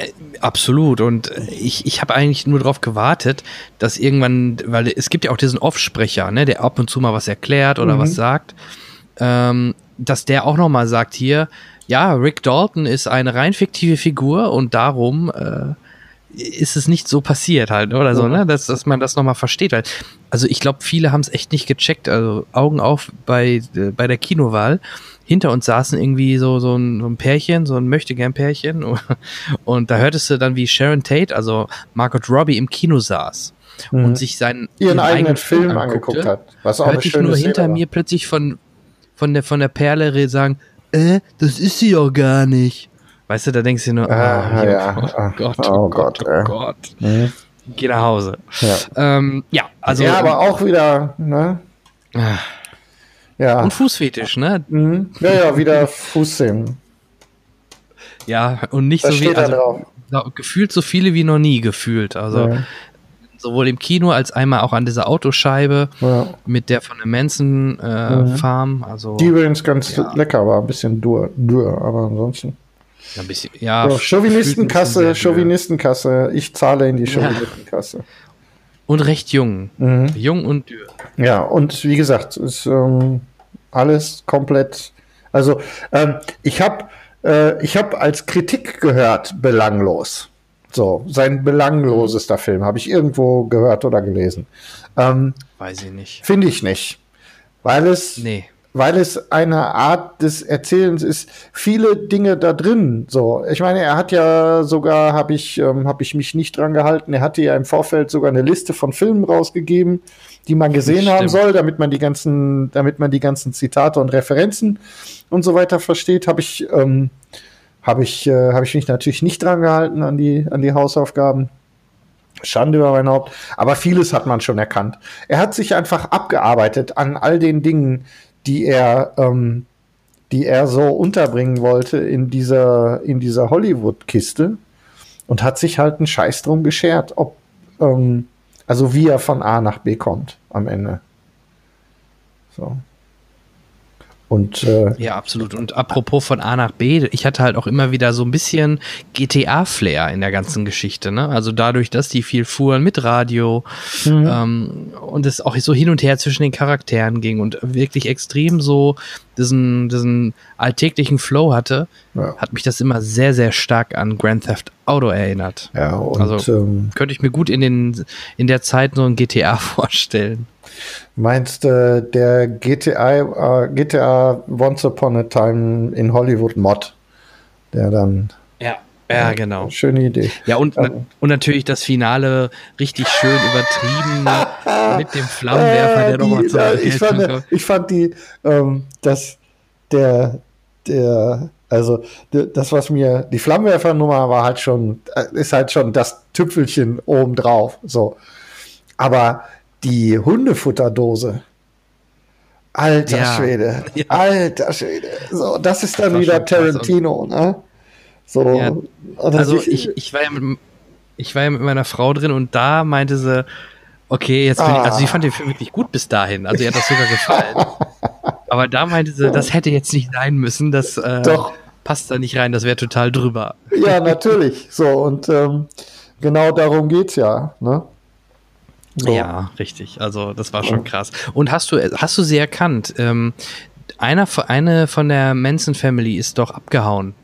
Äh, absolut. Und ich, ich habe eigentlich nur darauf gewartet, dass irgendwann, weil es gibt ja auch diesen Offsprecher, ne, der ab und zu mal was erklärt oder mhm. was sagt, ähm, dass der auch noch mal sagt hier, ja, Rick Dalton ist eine rein fiktive Figur und darum äh, ist es nicht so passiert halt oder so, ne, dass, dass man das noch mal versteht. Halt. Also ich glaube, viele haben es echt nicht gecheckt. Also Augen auf bei, äh, bei der Kinowahl hinter uns saßen irgendwie so, so, ein, so ein Pärchen, so ein Möchtegern-Pärchen. Und da hörtest du dann, wie Sharon Tate, also Margot Robbie, im Kino saß mhm. und sich seinen ihren, eigenen, eigenen Film angeguckt hat. Was auch hörte ich nur hinter mir plötzlich von, von, der, von der Perle sagen, äh, das ist sie ja gar nicht. Weißt du, da denkst du nur, ah, oh, ja. oh, Gott, oh, oh Gott, Gott, oh Gott. Mhm. Geh nach Hause. Ja, ähm, ja also. Ja, aber auch wieder, ne? Ja. Und Fußfetisch, ne? Mhm. Ja, ja, wieder Fußszenen. Ja, und nicht das so wie, also, gefühlt so viele wie noch nie gefühlt. Also, ja. sowohl im Kino als einmal auch an dieser Autoscheibe ja. mit der von der Manson äh, mhm. Farm. Also, Die übrigens ganz ja. lecker war, ein bisschen dürr, dürr aber ansonsten. Ein bisschen, ja. So, Chauvinistenkasse, Chauvinistenkasse. Ich zahle in die Chauvinistenkasse. Und recht jung. Mhm. Jung und dürr. Ja, und wie gesagt, ist ähm, alles komplett. Also ähm, ich habe äh, ich habe als Kritik gehört belanglos. So sein belanglosester Film habe ich irgendwo gehört oder gelesen. Ähm, Weiß ich nicht. Finde ich nicht, weil es nee. weil es eine Art des Erzählens ist, viele Dinge da drin. So, ich meine, er hat ja sogar, habe ich, ähm, habe ich mich nicht dran gehalten, er hatte ja im Vorfeld sogar eine Liste von Filmen rausgegeben, die man gesehen haben soll, damit man die ganzen, damit man die ganzen Zitate und Referenzen und so weiter versteht. Habe ich, ähm, habe ich, äh, habe ich mich natürlich nicht dran gehalten an die, an die Hausaufgaben. Schande über mein Haupt. Aber vieles hat man schon erkannt. Er hat sich einfach abgearbeitet an all den Dingen, die er, ähm, die er so unterbringen wollte in dieser, in dieser Hollywood-Kiste und hat sich halt einen Scheiß drum geschert, ob, ähm, also wie er von A nach B kommt am Ende. So. Und, äh, ja, absolut. Und apropos von A nach B, ich hatte halt auch immer wieder so ein bisschen GTA-Flair in der ganzen Geschichte. Ne? Also dadurch, dass die viel fuhren mit Radio mhm. ähm, und es auch so hin und her zwischen den Charakteren ging und wirklich extrem so diesen, diesen alltäglichen Flow hatte, ja. hat mich das immer sehr, sehr stark an Grand Theft Auto erinnert. Ja, und, also ähm, könnte ich mir gut in, den, in der Zeit so ein GTA vorstellen. Meinst du, der GTA, äh, GTA Once Upon a Time in Hollywood Mod, der dann. Ja, ja, genau. Schöne Idee. Ja, und, also. und natürlich das Finale richtig schön übertrieben mit dem Flammenwerfer, der nochmal zu ja, ich, fand, ich fand die, ähm, dass der, der, also das, was mir, die Flammenwerfernummer war halt schon, äh, ist halt schon das Tüpfelchen obendrauf. So. Aber die Hundefutterdose. Alter ja. Schwede. Ja. Alter Schwede. So, das ist dann das wieder Tarantino, ne? So. Ja. Also ich, ich, war ja mit, ich war ja mit meiner Frau drin und da meinte sie, okay, jetzt ah. ich, also sie fand den Film wirklich gut bis dahin. Also ihr hat das sogar gefallen. Aber da meinte sie, das hätte jetzt nicht sein müssen, das äh, Doch. passt da nicht rein, das wäre total drüber. Ja, natürlich. So, und ähm, genau darum geht's ja, ne? So. Ja, richtig. Also das war schon krass. Und hast du, hast du sie erkannt? Ähm, einer, eine von der Manson Family ist doch abgehauen.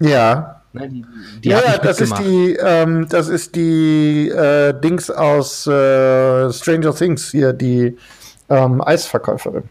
Ja. Ne, die, die ja, ja das, ist die, ähm, das ist die äh, Dings aus äh, Stranger Things hier, die ähm, Eisverkäuferin.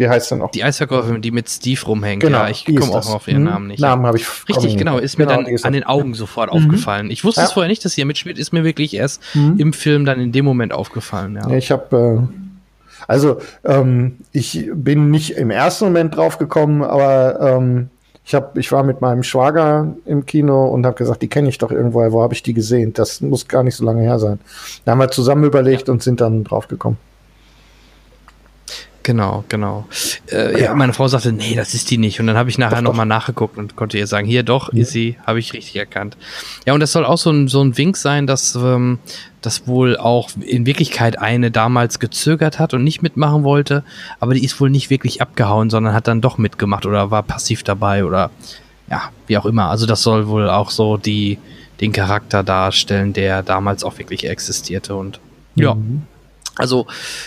Wie heißt denn noch? Die Eisverkäuferin, die mit Steve rumhängt. Genau, ja, ich komme auch auf ihren hm? Namen nicht. Namen habe ich. Richtig, genau, ist mir genau, dann an den Augen sofort mhm. aufgefallen. Ich wusste ja. es vorher nicht, dass sie mitspielt, ist mir wirklich erst mhm. im Film dann in dem Moment aufgefallen. Ja, ich habe. Äh, also, ähm, ich bin nicht im ersten Moment drauf gekommen, aber ähm, ich, hab, ich war mit meinem Schwager im Kino und habe gesagt, die kenne ich doch irgendwoher, wo habe ich die gesehen? Das muss gar nicht so lange her sein. Da haben wir zusammen überlegt ja. und sind dann drauf gekommen. Genau, genau. Äh, ja. Meine Frau sagte, nee, das ist die nicht. Und dann habe ich nachher nochmal nachgeguckt und konnte ihr sagen, hier doch, ja. ist sie, habe ich richtig erkannt. Ja, und das soll auch so ein, so ein Wink sein, dass ähm, das wohl auch in Wirklichkeit eine damals gezögert hat und nicht mitmachen wollte, aber die ist wohl nicht wirklich abgehauen, sondern hat dann doch mitgemacht oder war passiv dabei oder ja, wie auch immer. Also das soll wohl auch so die, den Charakter darstellen, der damals auch wirklich existierte und ja. Mhm. Also,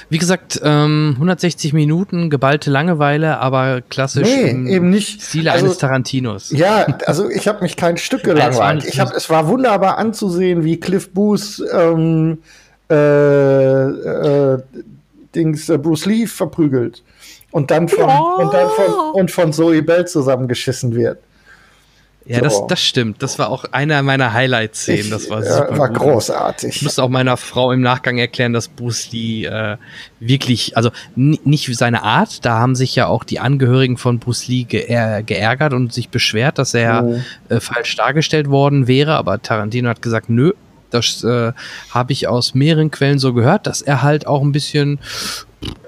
wie gesagt, ähm, 160 Minuten, geballte Langeweile, aber klassisch nee, eben nicht. Stile also, eines Tarantinos. Ja, also ich habe mich kein Stück gelangweilt. Ich hab, es war wunderbar anzusehen, wie Cliff Booth ähm, äh, äh, Dings, äh, Bruce Lee verprügelt und dann von, ja. und dann von, und von Zoe Bell zusammengeschissen wird. Ja, so. das, das stimmt. Das war auch einer meiner Highlight-Szenen. Das war super. War gut. großartig. Ich musste auch meiner Frau im Nachgang erklären, dass Bruce Lee äh, wirklich, also nicht seine Art, da haben sich ja auch die Angehörigen von Bruce Lee geär geärgert und sich beschwert, dass er oh. äh, falsch dargestellt worden wäre, aber Tarantino hat gesagt, nö, das äh, habe ich aus mehreren Quellen so gehört, dass er halt auch ein bisschen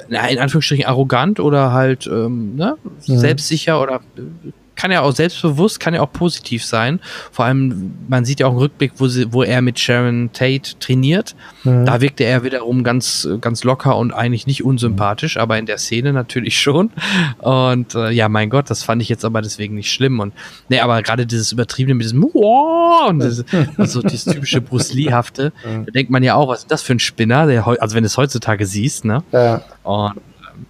in Anführungsstrichen arrogant oder halt ähm, ne, mhm. selbstsicher oder äh, kann ja auch selbstbewusst, kann ja auch positiv sein. Vor allem, man sieht ja auch einen Rückblick, wo, sie, wo er mit Sharon Tate trainiert. Mhm. Da wirkte er wiederum ganz, ganz locker und eigentlich nicht unsympathisch, aber in der Szene natürlich schon. Und äh, ja, mein Gott, das fand ich jetzt aber deswegen nicht schlimm. Und nee, aber gerade dieses Übertriebene mit diesem und das, also dieses typische Bruce Lee-hafte, da denkt man ja auch, was ist das für ein Spinner, der, also wenn du es heutzutage siehst, ne? Ja. Und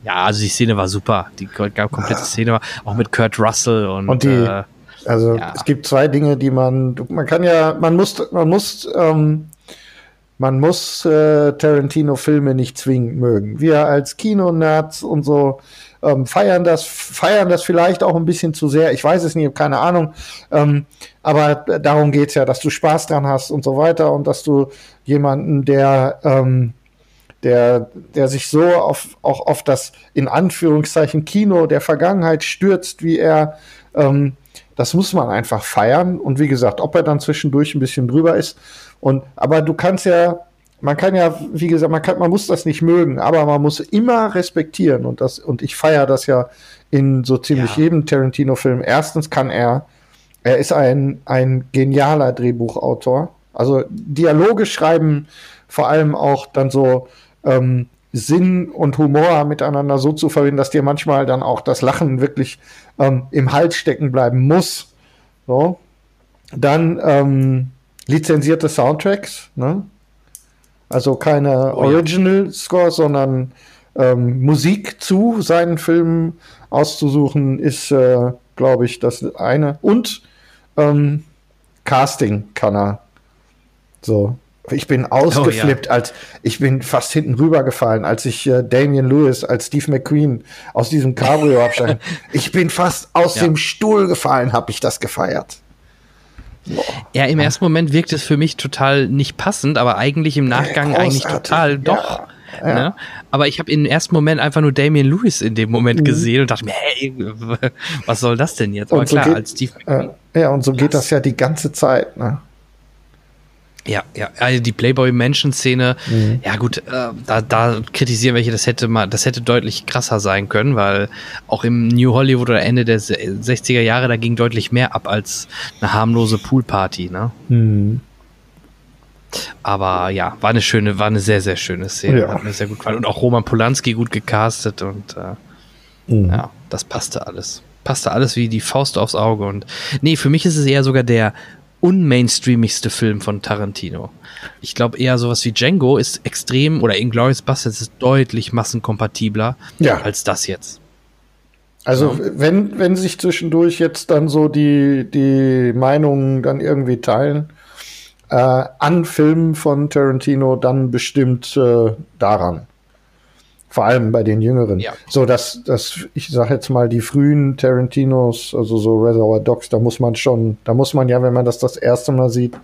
ja, also die Szene war super. Die komplette Szene war auch mit Kurt Russell und, und die, äh, also ja. es gibt zwei Dinge, die man, man kann ja, man muss, man muss, ähm, man muss äh, Tarantino-Filme nicht zwingend mögen. Wir als Kino-Nerds und so, ähm, feiern das, feiern das vielleicht auch ein bisschen zu sehr. Ich weiß es nicht, keine Ahnung. Ähm, aber darum geht's ja, dass du Spaß dran hast und so weiter und dass du jemanden, der, ähm, der, der sich so auf, auch auf das in Anführungszeichen Kino der Vergangenheit stürzt, wie er, ähm, das muss man einfach feiern. Und wie gesagt, ob er dann zwischendurch ein bisschen drüber ist. Und, aber du kannst ja, man kann ja, wie gesagt, man kann, man muss das nicht mögen, aber man muss immer respektieren. Und das, und ich feiere das ja in so ziemlich Ja. jedem Tarantino-Film. Erstens kann er, er ist ein, ein genialer Drehbuchautor. Also Dialoge schreiben, vor allem auch dann so ähm, Sinn und Humor miteinander so zu verbinden, dass dir manchmal dann auch das Lachen wirklich ähm, im Hals stecken bleiben muss. So. Dann ähm, lizenzierte Soundtracks, ne? Also keine Oh ja. Original Score, sondern ähm, Musik zu seinen Filmen auszusuchen, ist, äh, glaube ich, das eine. Und ähm, Casting kann er. So. Ich bin ausgeflippt, als ich bin fast hinten rübergefallen, als ich äh, Damian Lewis als Steve McQueen aus diesem Cabrio absteige. ich bin fast aus Ja. dem Stuhl gefallen, habe ich das gefeiert. Ja, im ersten Moment wirkt es für mich total nicht passend, aber eigentlich im Nachgang Großartig. eigentlich total Ja, doch. ja. Ne? Aber ich habe im ersten Moment einfach nur Damian Lewis in dem Moment Mhm. gesehen und dachte mir, hey, was soll das denn jetzt? Aber Und so klar, geht- als Steve Äh, ja, und so geht das ja die ganze Zeit. Ne? Ja, ja, also die Playboy-Mansion-Szene, Mhm. ja gut, äh, da, da kritisieren welche, das hätte mal, das hätte deutlich krasser sein können, weil auch im New Hollywood oder Ende der se- 60er Jahre, da ging deutlich mehr ab als eine harmlose Poolparty, ne? Hm. Aber ja, war eine schöne, war eine sehr, sehr schöne Szene. Ja. Hat mir sehr gut gefallen. Und auch Roman Polanski gut gecastet und äh, Mhm. ja, das passte alles. Passte alles wie die Faust aufs Auge. Und nee, für mich ist es eher sogar der unmainstreamigste Film von Tarantino. Ich glaube eher sowas wie Django ist extrem, oder Inglourious Basterds ist deutlich massenkompatibler Ja. als das jetzt. Also wenn, wenn sich zwischendurch jetzt dann so die, die Meinungen dann irgendwie teilen äh, an Filmen von Tarantino, dann bestimmt äh, daran. Vor allem bei den Jüngeren. Ja. So, dass, dass ich sage jetzt mal, die frühen Tarantinos, also so Reservoir Dogs, da muss man schon, da muss man ja, wenn man das das erste Mal sieht,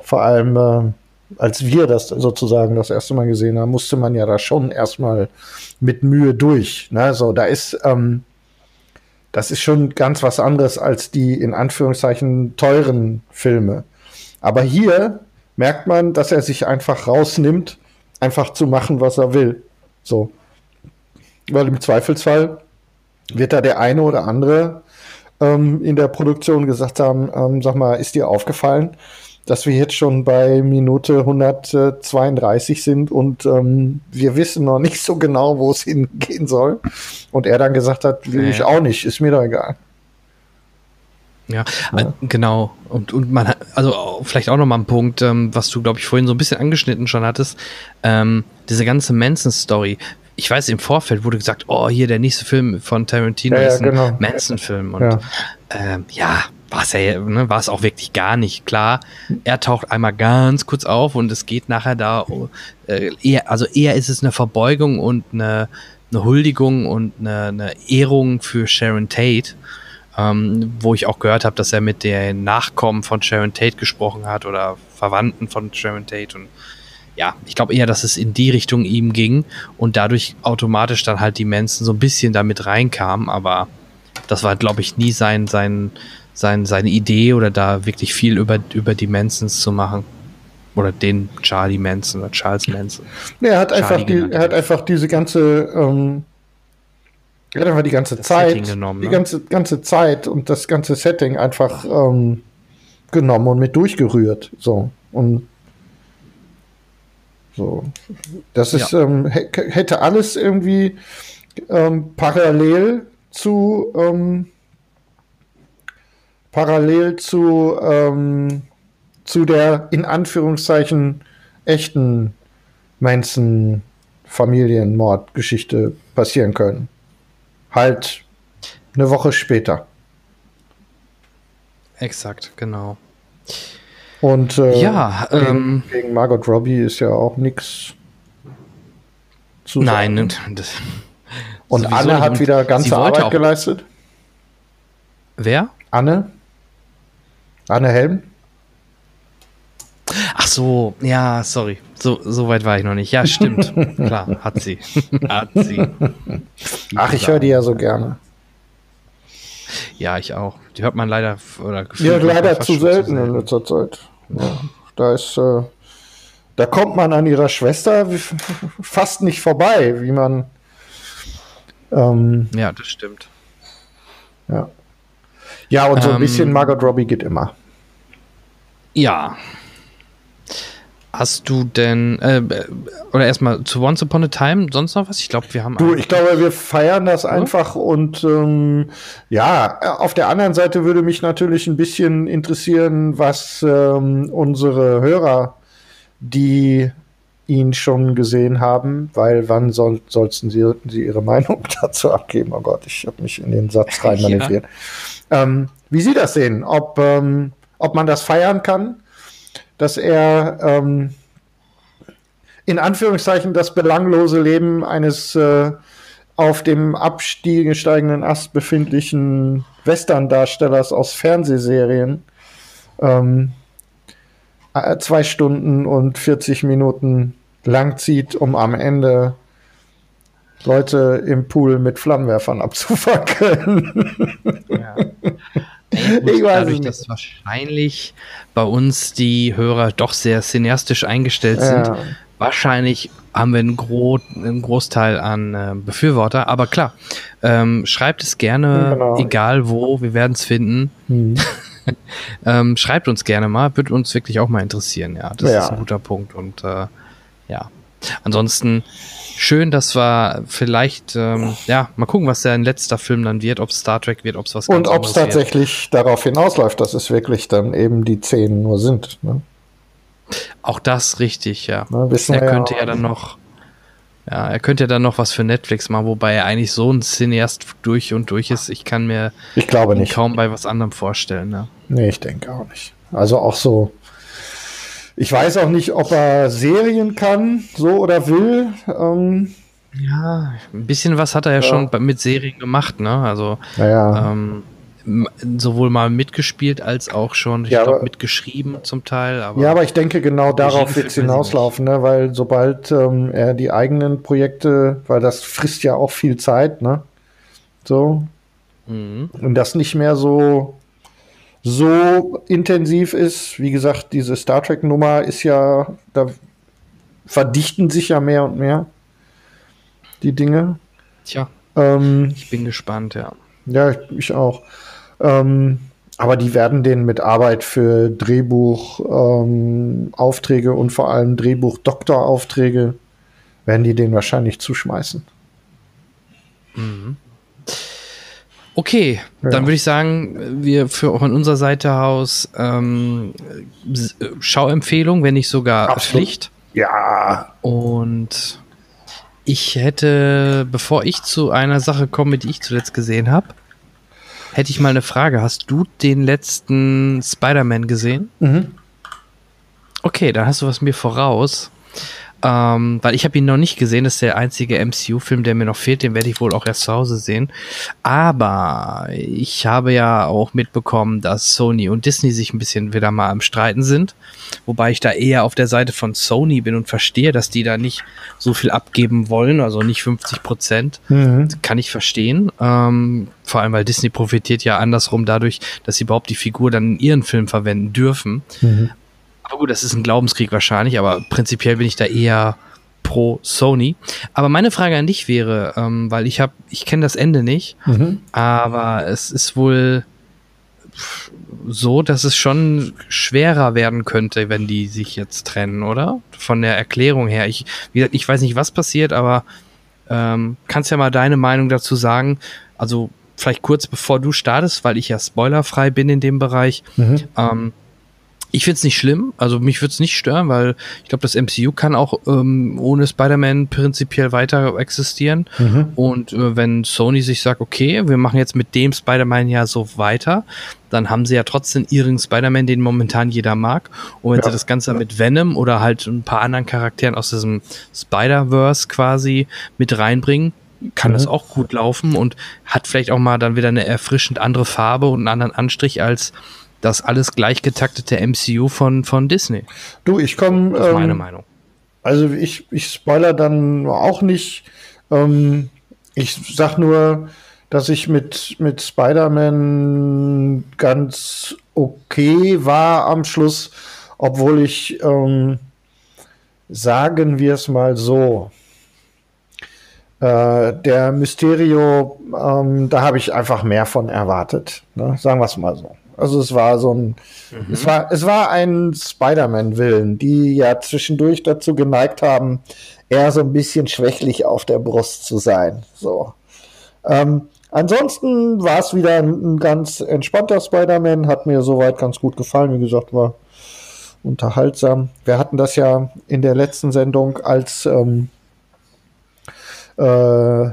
vor allem äh, als wir das sozusagen das erste Mal gesehen haben, musste man ja da schon erstmal mit Mühe durch. Ne? So, da ist, ähm, das ist schon ganz was anderes als die in Anführungszeichen teuren Filme. Aber hier merkt man, dass er sich einfach rausnimmt, einfach zu machen, was er will. So. Weil im Zweifelsfall wird da der eine oder andere ähm, in der Produktion gesagt haben, ähm, sag mal, ist dir aufgefallen, dass wir jetzt schon bei Minute 132 sind und ähm, wir wissen noch nicht so genau, wo es hingehen soll. Und er dann gesagt hat, will Nee. ich auch nicht, ist mir doch egal. Ja, äh, genau. Und, und man hat, also vielleicht auch nochmal ein Punkt, ähm, was du, glaube ich, vorhin so ein bisschen angeschnitten schon hattest. Ähm, diese ganze Manson-Story. Ich weiß, im Vorfeld wurde gesagt, oh, hier der nächste Film von Tarantino Ja, ja, ist ein genau. Manson-Film. Und Ja. ähm, ja, war es ja, ne, war es auch wirklich gar nicht klar. Er taucht einmal ganz kurz auf und es geht nachher da, äh, eher, also eher ist es eine Verbeugung und eine, eine Huldigung und eine, eine Ehrung für Sharon Tate ähm, wo ich auch gehört habe, dass er mit den Nachkommen von Sharon Tate gesprochen hat oder Verwandten von Sharon Tate und ja, ich glaube eher, dass es in die Richtung ihm ging und dadurch automatisch dann halt die Manson so ein bisschen damit reinkamen, aber das war, glaube ich, nie sein, sein, sein, seine Idee oder da wirklich viel über, über die Mansons zu machen. Oder den Charlie Manson oder Charles Manson. Nee, er hat einfach, die, er hat einfach diese ganze, ähm, er hat einfach die ganze Zeit, genommen, die ne? ganze, ganze Zeit und das ganze Setting einfach ähm, genommen und mit durchgerührt. So. Und so. Das ist, ähm, hä- hätte alles irgendwie ähm, parallel zu ähm, parallel zu ähm, zu der in Anführungszeichen echten Manson Familienmordgeschichte passieren können. Halt eine Woche später. Exakt, genau. Und äh, Ja, gegen, ähm, gegen Margot Robbie ist ja auch nichts zu Nein, sagen. das, Und Sowieso Anne hat wieder ganze Arbeit auch- geleistet. Wer? Anne? Anne Helm? Ach so, ja, sorry. So, so weit war ich noch nicht. Ja, stimmt. Klar, hat sie. hat sie. Ach, ich höre die ja so gerne. Ja, ich auch. Die hört man leider oder Ja, leider zu schon selten in letzter Zeit. Ja, da ist, äh, da kommt man an ihrer Schwester fast nicht vorbei, wie man, ähm, Ja, das stimmt. ja. Ja, und so ein Ähm, bisschen Margot Robbie geht immer. Ja. Hast du denn, äh, oder erstmal zu Once Upon a Time, sonst noch was? Ich glaube, wir haben. Du, ich glaube, wir feiern das einfach und ähm, ja, auf der anderen Seite würde mich natürlich ein bisschen interessieren, was ähm, unsere Hörer, die ihn schon gesehen haben, weil wann soll, sollten sie, sie ihre Meinung dazu abgeben? Oh Gott, ich habe mich in den Satz rein Ja. Ähm, wie Sie das sehen, ob, ähm, ob man das feiern kann, dass er ähm, in Anführungszeichen das belanglose Leben eines äh, auf dem absteigenden Ast befindlichen Western-Darstellers aus Fernsehserien ähm, äh, zwei Stunden und 40 Minuten lang zieht, um am Ende Leute im Pool mit Flammenwerfern abzufackeln. Ja. Ich weiß dadurch, dass wahrscheinlich bei uns die Hörer doch sehr cineastisch eingestellt Ja. sind, wahrscheinlich haben wir einen, Gro einen Großteil an äh, Befürworter. Aber klar, ähm, schreibt es gerne, Genau. egal wo, wir werden es finden. Hm. Ähm, schreibt uns gerne mal, würde uns wirklich auch mal interessieren. Ja, das Ja. ist ein guter Punkt. Und äh, ja, ansonsten schön, dass wir vielleicht, ähm, ja, mal gucken, was der letzter Film dann wird, ob es Star Trek wird, ob es was Und ob es wird. tatsächlich darauf hinausläuft, dass es wirklich dann eben die zehn nur sind. Ne? Auch das richtig, ja. Ne, wissen er könnte ja ja dann noch, ja, er könnte ja dann noch was für Netflix machen, wobei er eigentlich so ein Cineast durch und durch ist. Ich kann mir Ich glaube nicht. kaum bei was anderem vorstellen. Ne? Nee, ich denke auch nicht. Also auch so. Ich weiß auch nicht, ob er Serien kann, so oder will. Ähm, Ja, ein bisschen was hat er ja, Ja. schon mit Serien gemacht, ne? Also naja. ähm, sowohl mal mitgespielt als auch schon, ich Ja, glaube, mitgeschrieben zum Teil. Aber ja, aber ich denke, genau darauf wird es hinauslaufen, ne? weil sobald ähm, er die eigenen Projekte, weil das frisst ja auch viel Zeit, ne? So. Mhm. Und das nicht mehr so, so intensiv ist. Wie gesagt, diese Star Trek-Nummer ist ja, da verdichten sich ja mehr und mehr die Dinge. Tja, Ähm, ich bin gespannt, ja. ja, ich, auch. Ähm, aber die werden den mit Arbeit für Drehbuch, ähm, und vor allem Drehbuch-Doktoraufträge, werden die den wahrscheinlich zuschmeißen. Okay, Ja. dann würde ich sagen, wir für von unserer Seite aus ähm, äh, Schauempfehlung, wenn nicht sogar Absolut. Pflicht. Ja, Und ich hätte, bevor ich zu einer Sache komme, die ich zuletzt gesehen habe, hätte ich mal eine Frage. Hast du den letzten Spider-Man gesehen? mhm. Okay, dann hast du was mir voraus. Ähm, weil ich habe ihn noch nicht gesehen, das ist der einzige MCU-Film, der mir noch fehlt, den werde ich wohl auch erst zu Hause sehen. Aber ich habe ja auch mitbekommen, dass Sony und Disney sich ein bisschen wieder mal am Streiten sind. Wobei ich da eher auf der Seite von Sony bin und verstehe, dass die da nicht so viel abgeben wollen, also nicht 50 Prozent. Mhm. Kann ich verstehen. Ähm, vor allem, weil Disney profitiert ja andersrum dadurch, dass sie überhaupt die Figur dann in ihren Film verwenden dürfen. Mhm. Aber gut, das ist ein Glaubenskrieg wahrscheinlich, aber prinzipiell bin ich da eher pro Sony. Aber meine Frage an dich wäre, ähm, weil ich habe, ich kenne das Ende nicht, Mhm. aber es ist wohl so, dass es schon schwerer werden könnte, wenn die sich jetzt trennen, oder? Von der Erklärung her. Ich, wie gesagt, ich weiß nicht, was passiert, aber ähm, kannst ja mal deine Meinung dazu sagen. Also vielleicht kurz bevor du startest, weil ich ja spoilerfrei bin in dem Bereich. Mhm. Ähm, ich find's nicht schlimm, also mich würde es nicht stören, weil ich glaube, das MCU kann auch ähm, ohne Spider-Man prinzipiell weiter existieren. Mhm. Und äh, wenn Sony sich sagt, okay, wir machen jetzt mit dem Spider-Man ja so weiter, dann haben sie ja trotzdem ihren Spider-Man, den momentan jeder mag. Und wenn Ja. sie das Ganze mit Venom oder halt ein paar anderen Charakteren aus diesem Spider-Verse quasi mit reinbringen, kann Mhm. das auch gut laufen und hat vielleicht auch mal dann wieder eine erfrischend andere Farbe und einen anderen Anstrich als das alles gleich getaktete MCU von, von Disney. Du, ich komme. Das ist meine Ähm, Meinung. also ich, ich spoiler dann auch nicht. Ähm, ich sag nur, dass ich mit, mit Spider-Man ganz okay war am Schluss, obwohl ich, ähm, sagen wir es mal so, äh, der Mysterio, ähm, da habe ich einfach mehr von erwartet. Ne? Sagen wir es mal so. Also es war so ein, es war, es war ein Spider-Man-Willen, die ja zwischendurch dazu geneigt haben, eher so ein bisschen schwächlich auf der Brust zu sein. So. Ähm, ansonsten war es wieder ein, ein ganz entspannter Spider-Man, hat mir soweit ganz gut gefallen. Wie gesagt, war unterhaltsam. Wir hatten das ja in der letzten Sendung als ähm, äh,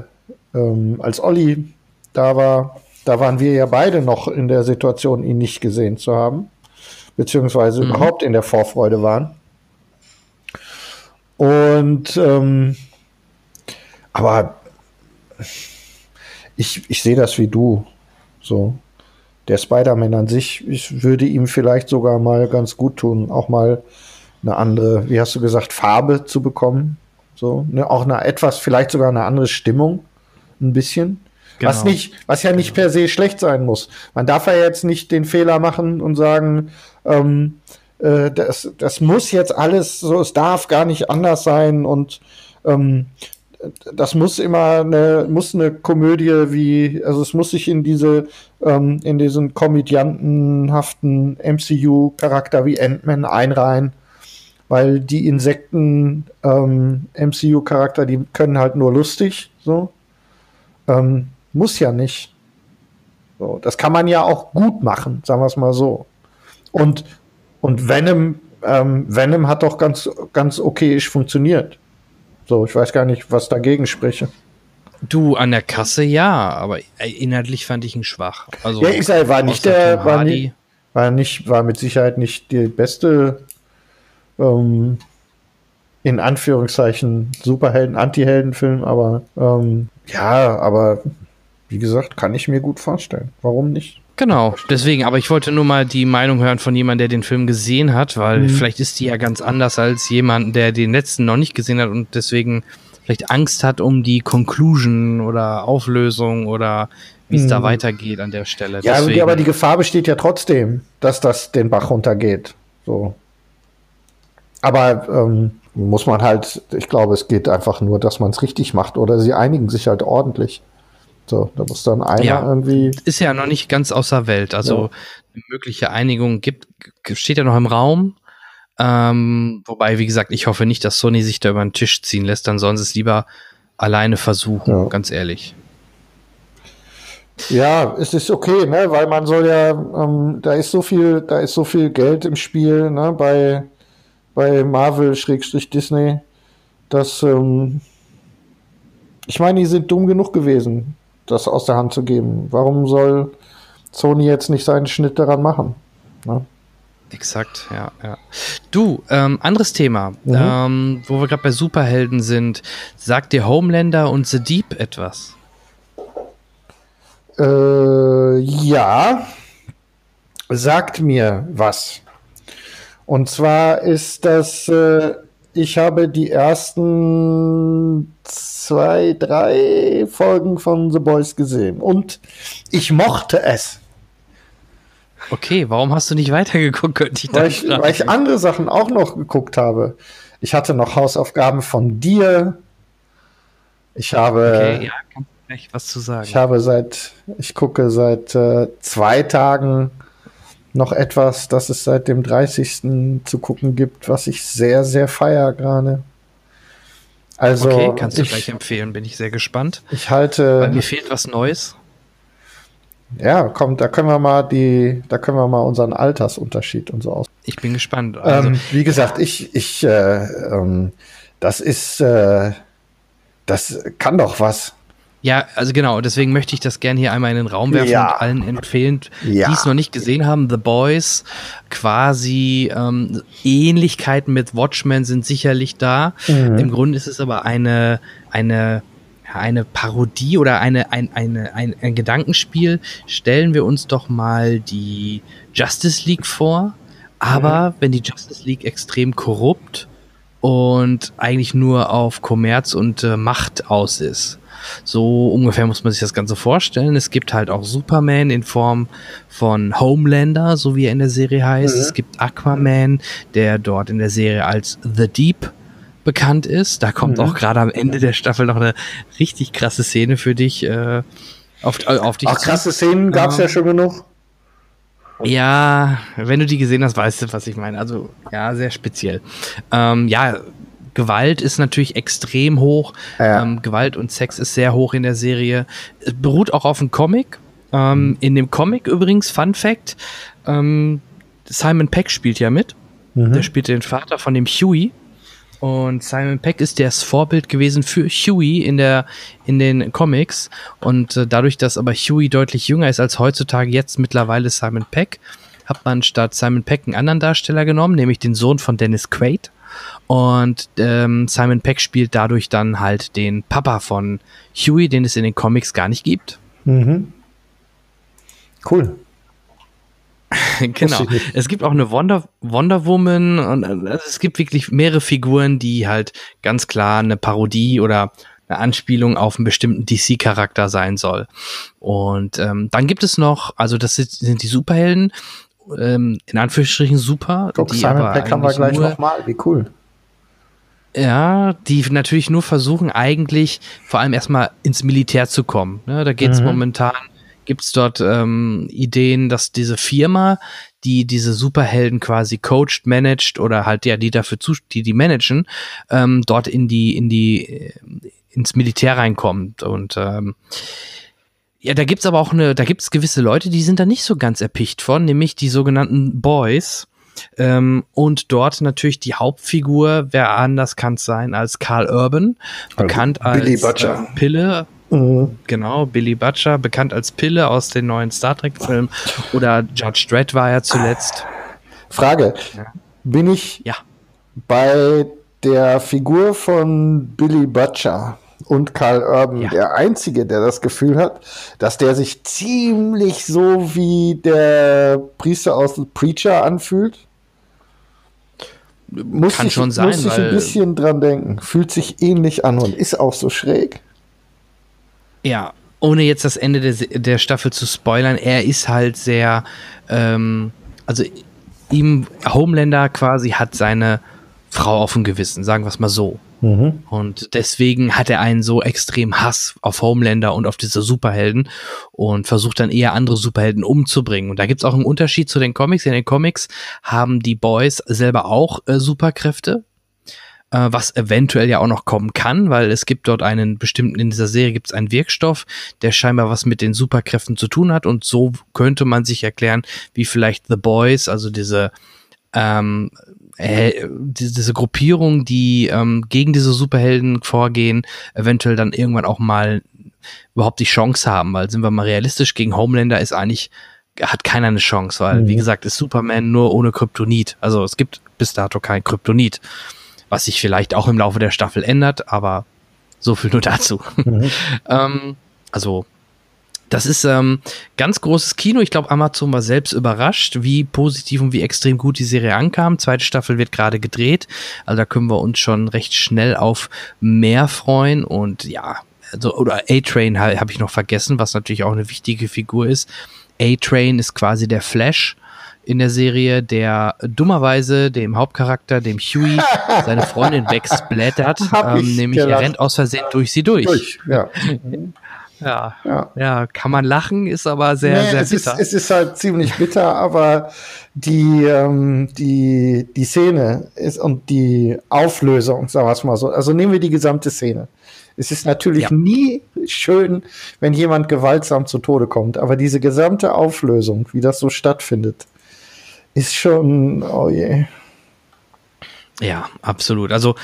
ähm, als Olli da war, da waren wir ja beide noch in der Situation, ihn nicht gesehen zu haben, beziehungsweise Mhm. überhaupt in der Vorfreude waren. Und ähm, aber ich, ich sehe das wie du. So. Der Spider-Man an sich, ich würde ihm vielleicht sogar mal ganz gut tun, auch mal eine andere, wie hast du gesagt, Farbe zu bekommen. So, ne, auch eine etwas, vielleicht sogar eine andere Stimmung. Ein bisschen. Was Genau. nicht, was ja nicht per se schlecht sein muss. Man darf ja jetzt nicht den Fehler machen und sagen, ähm, äh, das, das muss jetzt alles so, es darf gar nicht anders sein und ähm, das muss immer eine, muss eine Komödie wie, also es muss sich in diese, ähm, in diesen komödiantenhaften MCU-Charakter wie Ant-Man einreihen, weil die Insekten ähm, MCU-Charakter, die können halt nur lustig, so. Ähm, muss ja nicht. So, das kann man ja auch gut machen, sagen wir es mal so. Und, und Venom, ähm, Venom hat doch ganz, ganz okayisch funktioniert. So, ich weiß gar nicht, was dagegen spreche. Du, an der Kasse ja, aber äh, inhaltlich fand ich ihn schwach. Also, Ja, ich sag, war nicht der, war, nicht, war nicht, war mit Sicherheit nicht die beste, ähm, in Anführungszeichen Superhelden, Anti-Helden-Film, aber ähm, ja, aber wie gesagt, kann ich mir gut vorstellen. Warum nicht? Genau, deswegen, aber ich wollte nur mal die Meinung hören von jemandem, der den Film gesehen hat, weil Mhm. vielleicht ist die ja ganz anders als jemand, der den letzten noch nicht gesehen hat und deswegen vielleicht Angst hat um die Conclusion oder Auflösung oder wie es da Mhm. weitergeht an der Stelle. Ja, deswegen, aber die Gefahr besteht ja trotzdem, dass das den Bach runtergeht. So. Aber ähm, muss man halt, ich glaube, es geht einfach nur, dass man es richtig macht oder sie einigen sich halt ordentlich. So, da muss dann einer Ja. irgendwie. ist ja noch nicht ganz außer Welt. Also Ja. eine mögliche Einigung gibt, steht ja noch im Raum. Ähm, wobei, wie gesagt, ich hoffe nicht, dass Sony sich da über den Tisch ziehen lässt, dann sollen sie es lieber alleine versuchen, Ja. ganz ehrlich. Ja, es ist okay, ne, weil man soll ja, ähm, da ist so viel, da ist so viel Geld im Spiel, ne, bei, bei Marvel Schrägstrich Disney, dass, ähm, ich meine, die sind dumm genug gewesen, das aus der Hand zu geben. Warum soll Sony jetzt nicht seinen Schnitt daran machen? Ne? Exakt, ja, ja. Du, ähm, anderes Thema, Mhm. ähm, wo wir gerade bei Superhelden sind. Sagt dir Homelander und The Deep etwas? Äh, ja, sagt mir was. Und zwar ist das, äh, ich habe die ersten zwei, drei Folgen von The Boys gesehen und ich mochte es, Okay, warum hast du nicht weitergeguckt, könnte ich weil ich, weil ich andere Sachen auch noch geguckt habe. Ich hatte noch Hausaufgaben von dir. Ich habe. Okay, ja, kannst gleich was zu sagen. Ich habe seit, ich gucke seit äh, zwei Tagen noch etwas, das es seit dem 30. zu gucken gibt, was ich sehr, sehr feier gerade. Also, okay, kannst du ich, gleich empfehlen, bin ich sehr gespannt. ich Weil halte, mir fehlt was Neues. ja, komm, da können wir mal die, da können wir mal unseren Altersunterschied und so aus. Ich bin gespannt. Also, ähm, wie gesagt, ich, ich, äh, ähm, das ist, äh, das kann doch was. Ja, also genau, deswegen möchte ich das gerne hier einmal in den Raum werfen Ja. und allen empfehlen, Ja. die es noch nicht gesehen haben. The Boys, quasi ähm, Ähnlichkeiten mit Watchmen sind sicherlich da. Mhm. Im Grunde ist es aber eine, eine eine Parodie oder eine, ein, eine, ein, ein Gedankenspiel. Stellen wir uns doch mal die Justice League vor, aber mhm. wenn die Justice League extrem korrupt und eigentlich nur auf Kommerz und äh, Macht aus ist. So ungefähr muss man sich das Ganze vorstellen. Es gibt halt auch Superman in Form von Homelander, so wie er in der Serie heißt. Mhm. Es gibt Aquaman, der dort in der Serie als The Deep bekannt ist. Da kommt mhm. auch gerade am Ende der Staffel noch eine richtig krasse Szene für dich äh, auf, äh, auf dich. Ach, krasse Szenen gab es ja. ja schon genug. Ja, wenn du die gesehen hast, weißt du, was ich meine. Also, ja, sehr speziell. Ähm, ja, Gewalt ist natürlich extrem hoch. Ja. Ähm, Gewalt und Sex ist sehr hoch in der Serie. Es beruht auch auf einem Comic. Ähm, mhm. In dem Comic übrigens, Fun Fact, ähm, Simon Peck spielt ja mit. Mhm. Der spielt den Vater von dem Huey. Und Simon Peck ist das Vorbild gewesen für Huey in der in den Comics und äh, dadurch, dass aber Huey deutlich jünger ist als heutzutage jetzt mittlerweile Simon Peck, hat man statt Simon Peck einen anderen Darsteller genommen, nämlich den Sohn von Dennis Quaid. Und ähm, Simon Peck spielt dadurch dann halt den Papa von Huey, den es in den Comics gar nicht gibt. Mhm. Cool. genau. Es gibt auch eine Wonder, Wonder Woman und also es gibt wirklich mehrere Figuren, die halt ganz klar eine Parodie oder eine Anspielung auf einen bestimmten DC-Charakter sein soll. Und ähm, dann gibt es noch, also das sind die Superhelden, ähm, in Anführungsstrichen super. Guck, die Simon Peck haben wir gleich nochmal, wie cool. Ja, die natürlich nur versuchen, eigentlich vor allem erstmal ins Militär zu kommen. Ne, da geht es mhm. momentan, gibt es dort ähm, Ideen, dass diese Firma, die diese Superhelden quasi coacht, managt oder halt ja, die dafür zu, die die managen, ähm, dort in die, in die, äh, ins Militär reinkommt. Und ähm, ja, da gibt's aber auch eine, da gibt's gewisse Leute, die sind da nicht so ganz erpicht von, nämlich die sogenannten Boys. Ähm, und dort natürlich die Hauptfigur, wer anders kann es sein als Carl Urban, bekannt also Billy als Butcher. Äh, Pille. Mhm. Genau, Billy Butcher, bekannt als Pille aus den neuen Star Trek-Filmen. Oder Judge Dredd war ja zuletzt. Frage: ja. Bin ich ja. bei der Figur von Billy Butcher und Karl Urban ja. der Einzige, der das Gefühl hat, dass der sich ziemlich so wie der Priester aus Preacher anfühlt? Muss Kann ich, schon sein. Muss ich ein bisschen dran denken. Fühlt sich ähnlich an und ist auch so schräg. Ja, ohne jetzt das Ende der, der Staffel zu spoilern, er ist halt sehr, ähm, also ihm, Homelander quasi hat seine Frau auf dem Gewissen, sagen wir es mal so. Mhm. Und deswegen hat er einen so extrem Hass auf Homelander und auf diese Superhelden und versucht dann eher andere Superhelden umzubringen. Und da gibt's auch einen Unterschied zu den Comics. In den Comics haben die Boys selber auch äh, Superkräfte, äh, was eventuell ja auch noch kommen kann, weil es gibt dort einen bestimmten, in dieser Serie gibt es einen Wirkstoff, der scheinbar was mit den Superkräften zu tun hat. Und so könnte man sich erklären, wie vielleicht The Boys, also diese ähm, äh, diese Gruppierung, die ähm, gegen diese Superhelden vorgehen, eventuell dann irgendwann auch mal überhaupt die Chance haben, weil sind wir mal realistisch, gegen Homelander ist eigentlich, hat keiner eine Chance, weil, mhm. wie gesagt, ist Superman nur ohne Kryptonit. Also es gibt bis dato kein Kryptonit, was sich vielleicht auch im Laufe der Staffel ändert, aber so viel nur dazu. Mhm. ähm, also das ist ähm, ganz großes Kino. Ich glaube, Amazon war selbst überrascht, wie positiv und wie extrem gut die Serie ankam. Zweite Staffel wird gerade gedreht. Also da können wir uns schon recht schnell auf mehr freuen. Und ja, also, oder A-Train habe hab ich noch vergessen, was natürlich auch eine wichtige Figur ist. A-Train ist quasi der Flash in der Serie, der dummerweise dem Hauptcharakter, dem Huey, seine Freundin wegsplattert. ähm, nämlich gedacht. er rennt aus Versehen durch sie durch. durch ja. Ja, ja, ja, kann man lachen, ist aber sehr, nee, sehr es bitter. Ist, es ist halt ziemlich bitter, aber die, ähm, die, die Szene ist und die Auflösung, sagen wir es mal so, also nehmen wir die gesamte Szene. Es ist natürlich ja. nie schön, wenn jemand gewaltsam zu Tode kommt, aber diese gesamte Auflösung, wie das so stattfindet, ist schon, oh je. Ja, absolut. Also,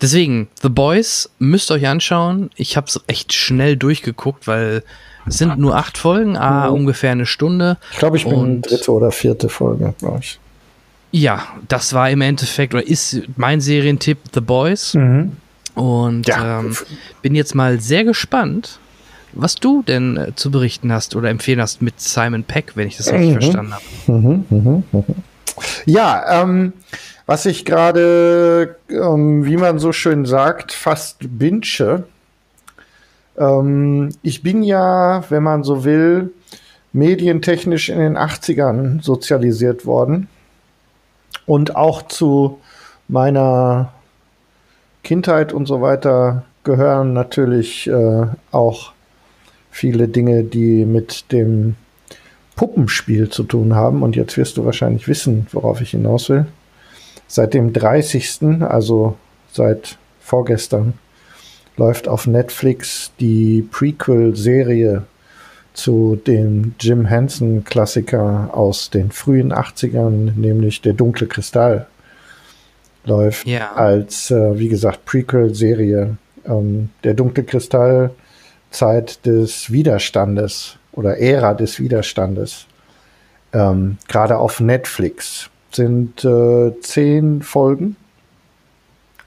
Deswegen, The Boys müsst ihr euch anschauen. Ich habe es echt schnell durchgeguckt, weil es sind nur acht Folgen, ah, mhm. ungefähr eine Stunde. Ich glaube, ich bin und dritte oder vierte Folge, glaube ich. Ja, das war im Endeffekt, oder ist mein Serientipp The Boys. Mhm. Und Ja. ähm, bin jetzt mal sehr gespannt, was du denn äh, zu berichten hast oder empfehlen hast mit Simon Peck, wenn ich das richtig Mhm. verstanden habe. Ja, ähm, was ich gerade, ähm, wie man so schön sagt, fast binge. Ähm, ich bin ja, wenn man so will, medientechnisch in den 80ern sozialisiert worden. Und auch zu meiner Kindheit und so weiter gehören natürlich äh, auch viele Dinge, die mit dem Puppenspiel zu tun haben. Und jetzt wirst du wahrscheinlich wissen, worauf ich hinaus will. Seit dem 30., also seit vorgestern, läuft auf Netflix die Prequel-Serie zu dem Jim Henson-Klassiker aus den frühen 80ern, nämlich Der dunkle Kristall. Läuft Ja. als, äh, wie gesagt, Prequel-Serie. Ähm, der dunkle Kristall, Zeit des Widerstandes oder Ära des Widerstandes. Ähm, Gerade auf Netflix sind äh, zehn Folgen,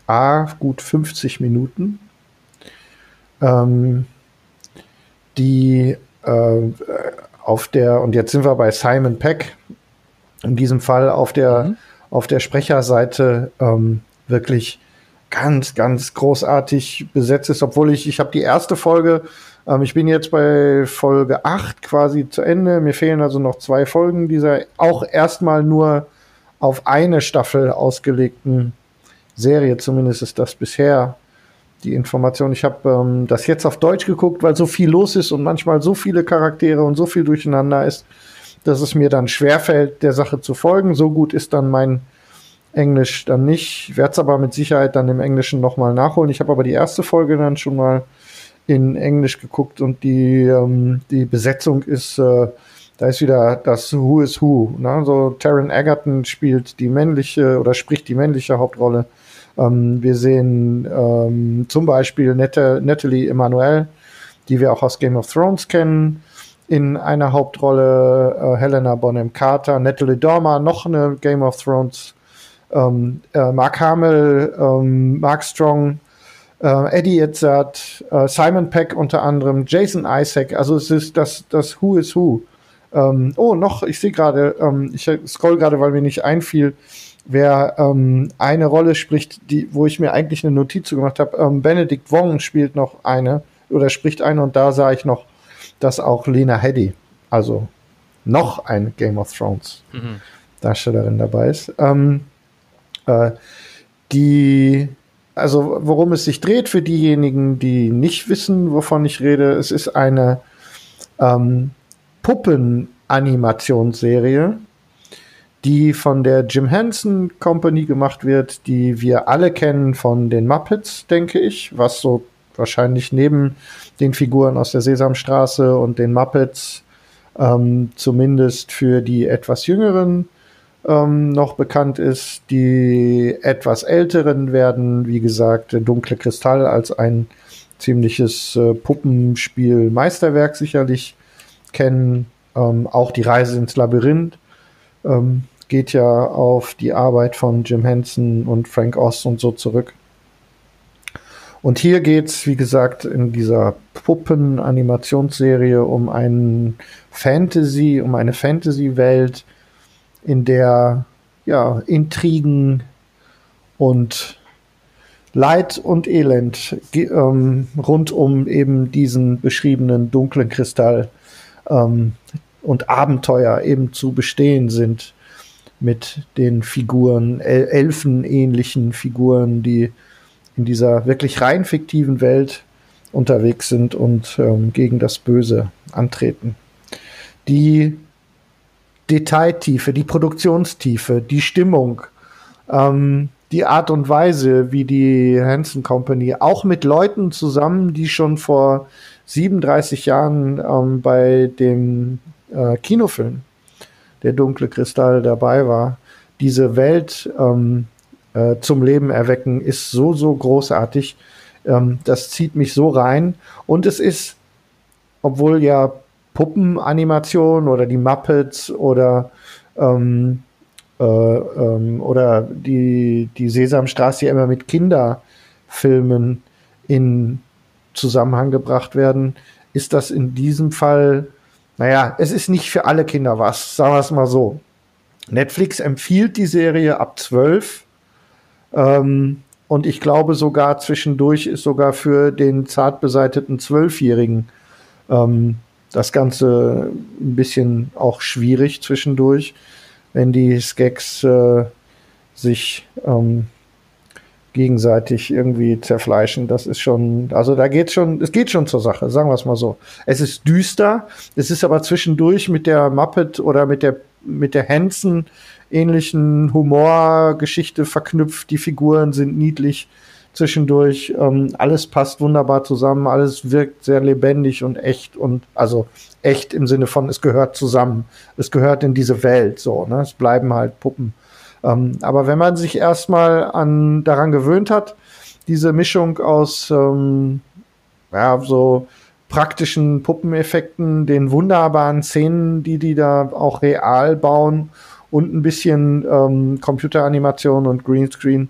a gut 50 Minuten, ähm, die äh, auf der, und jetzt sind wir bei Simon Peck, in diesem Fall auf der, auf der Sprecherseite ähm, wirklich ganz, ganz großartig besetzt ist, obwohl ich, ich habe die erste Folge, ähm, ich bin jetzt bei Folge 8 quasi zu Ende, mir fehlen also noch zwei Folgen dieser auch erstmal nur auf eine Staffel ausgelegten Serie, zumindest ist das bisher die Information. Ich habe ähm, das jetzt auf Deutsch geguckt, weil so viel los ist und manchmal so viele Charaktere und so viel durcheinander ist, dass es mir dann schwerfällt, der Sache zu folgen. So gut ist dann mein Englisch dann nicht. Ich werde es aber mit Sicherheit dann im Englischen nochmal nachholen. Ich habe aber die erste Folge dann schon mal in Englisch geguckt und die, ähm, die Besetzung ist, äh, da ist wieder das Who is Who. Ne? So Taron Egerton spielt die männliche oder spricht die männliche Hauptrolle. Ähm, wir sehen ähm, zum Beispiel Nette, Natalie Emanuel, die wir auch aus Game of Thrones kennen, in einer Hauptrolle äh, Helena Bonham Carter, Natalie Dormer, noch eine Game of Thrones, ähm, äh, Mark Hamill, ähm, Mark Strong, äh, Eddie Izzard, äh, Simon Peck unter anderem, Jason Isaac, also es ist das, das Who is Who. Ähm, oh, noch, ich sehe gerade, ähm, ich scroll gerade, weil mir nicht einfiel, wer ähm, eine Rolle spricht, die, wo ich mir eigentlich eine Notiz zu gemacht habe. Ähm, Benedict Wong spielt noch eine oder spricht eine und da sah ich noch, dass auch Lena Headey, also noch eine Game of Thrones Darstellerin dabei ist. Ähm, äh, die, also worum es sich dreht für diejenigen, die nicht wissen, wovon ich rede, es ist eine ähm, Puppen-Animationsserie, die von der Jim Henson Company gemacht wird, die wir alle kennen von den Muppets, denke ich, was so wahrscheinlich neben den Figuren aus der Sesamstraße und den Muppets ähm, zumindest für die etwas jüngeren ähm, noch bekannt ist. Die etwas älteren werden, wie gesagt, Dunkle Kristall als ein ziemliches äh, Puppenspiel-Meisterwerk sicherlich kennen. Ähm, auch die Reise ins Labyrinth ähm, geht ja auf die Arbeit von Jim Henson und Frank Oz und so zurück. Und hier geht's, wie gesagt, in dieser Puppen-Animationsserie um einen Fantasy, um eine Fantasy-Welt, in der ja Intrigen und Leid und Elend ähm, rund um eben diesen beschriebenen dunklen Kristall ähm, und Abenteuer eben zu bestehen sind mit den Figuren, El elfenähnlichen Figuren, die in dieser wirklich rein fiktiven Welt unterwegs sind und ähm, gegen das Böse antreten. Die Detailtiefe, die Produktionstiefe, die Stimmung, ähm, die Art und Weise, wie die Hanson Company auch mit Leuten zusammen, die schon vor 37 Jahren ähm, bei dem äh, Kinofilm Der dunkle Kristall dabei war, diese Welt ähm, äh, zum Leben erwecken, ist so, so großartig. Ähm, das zieht mich so rein. Und es ist, obwohl ja Puppenanimation oder die Muppets oder ähm, äh, ähm, oder die, die Sesamstraße ja immer mit Filmen in Zusammenhang gebracht werden, ist das in diesem Fall, naja, es ist nicht für alle Kinder was, sagen wir es mal so. Netflix empfiehlt die Serie ab 12. Ähm, und ich glaube sogar zwischendurch ist sogar für den zart beseiteten Zwölfjährigen ähm, das Ganze ein bisschen auch schwierig zwischendurch, wenn die Skeks äh, sich ähm, gegenseitig irgendwie zerfleischen. Das ist schon, also da geht schon, es geht schon zur Sache, sagen wir es mal so. Es ist düster, es ist aber zwischendurch mit der Muppet oder mit der mit der Hansen ähnlichen Humorgeschichte verknüpft. Die Figuren sind niedlich zwischendurch. Ähm, alles passt wunderbar zusammen, alles wirkt sehr lebendig und echt und also echt im Sinne von, es gehört zusammen. Es gehört in diese Welt so. Ne? Es bleiben halt Puppen. Ähm, aber wenn man sich erstmal an daran gewöhnt hat, diese Mischung aus ähm, ja, so praktischen Puppeneffekten, den wunderbaren Szenen, die die da auch real bauen und ein bisschen ähm, Computeranimation und Greenscreen,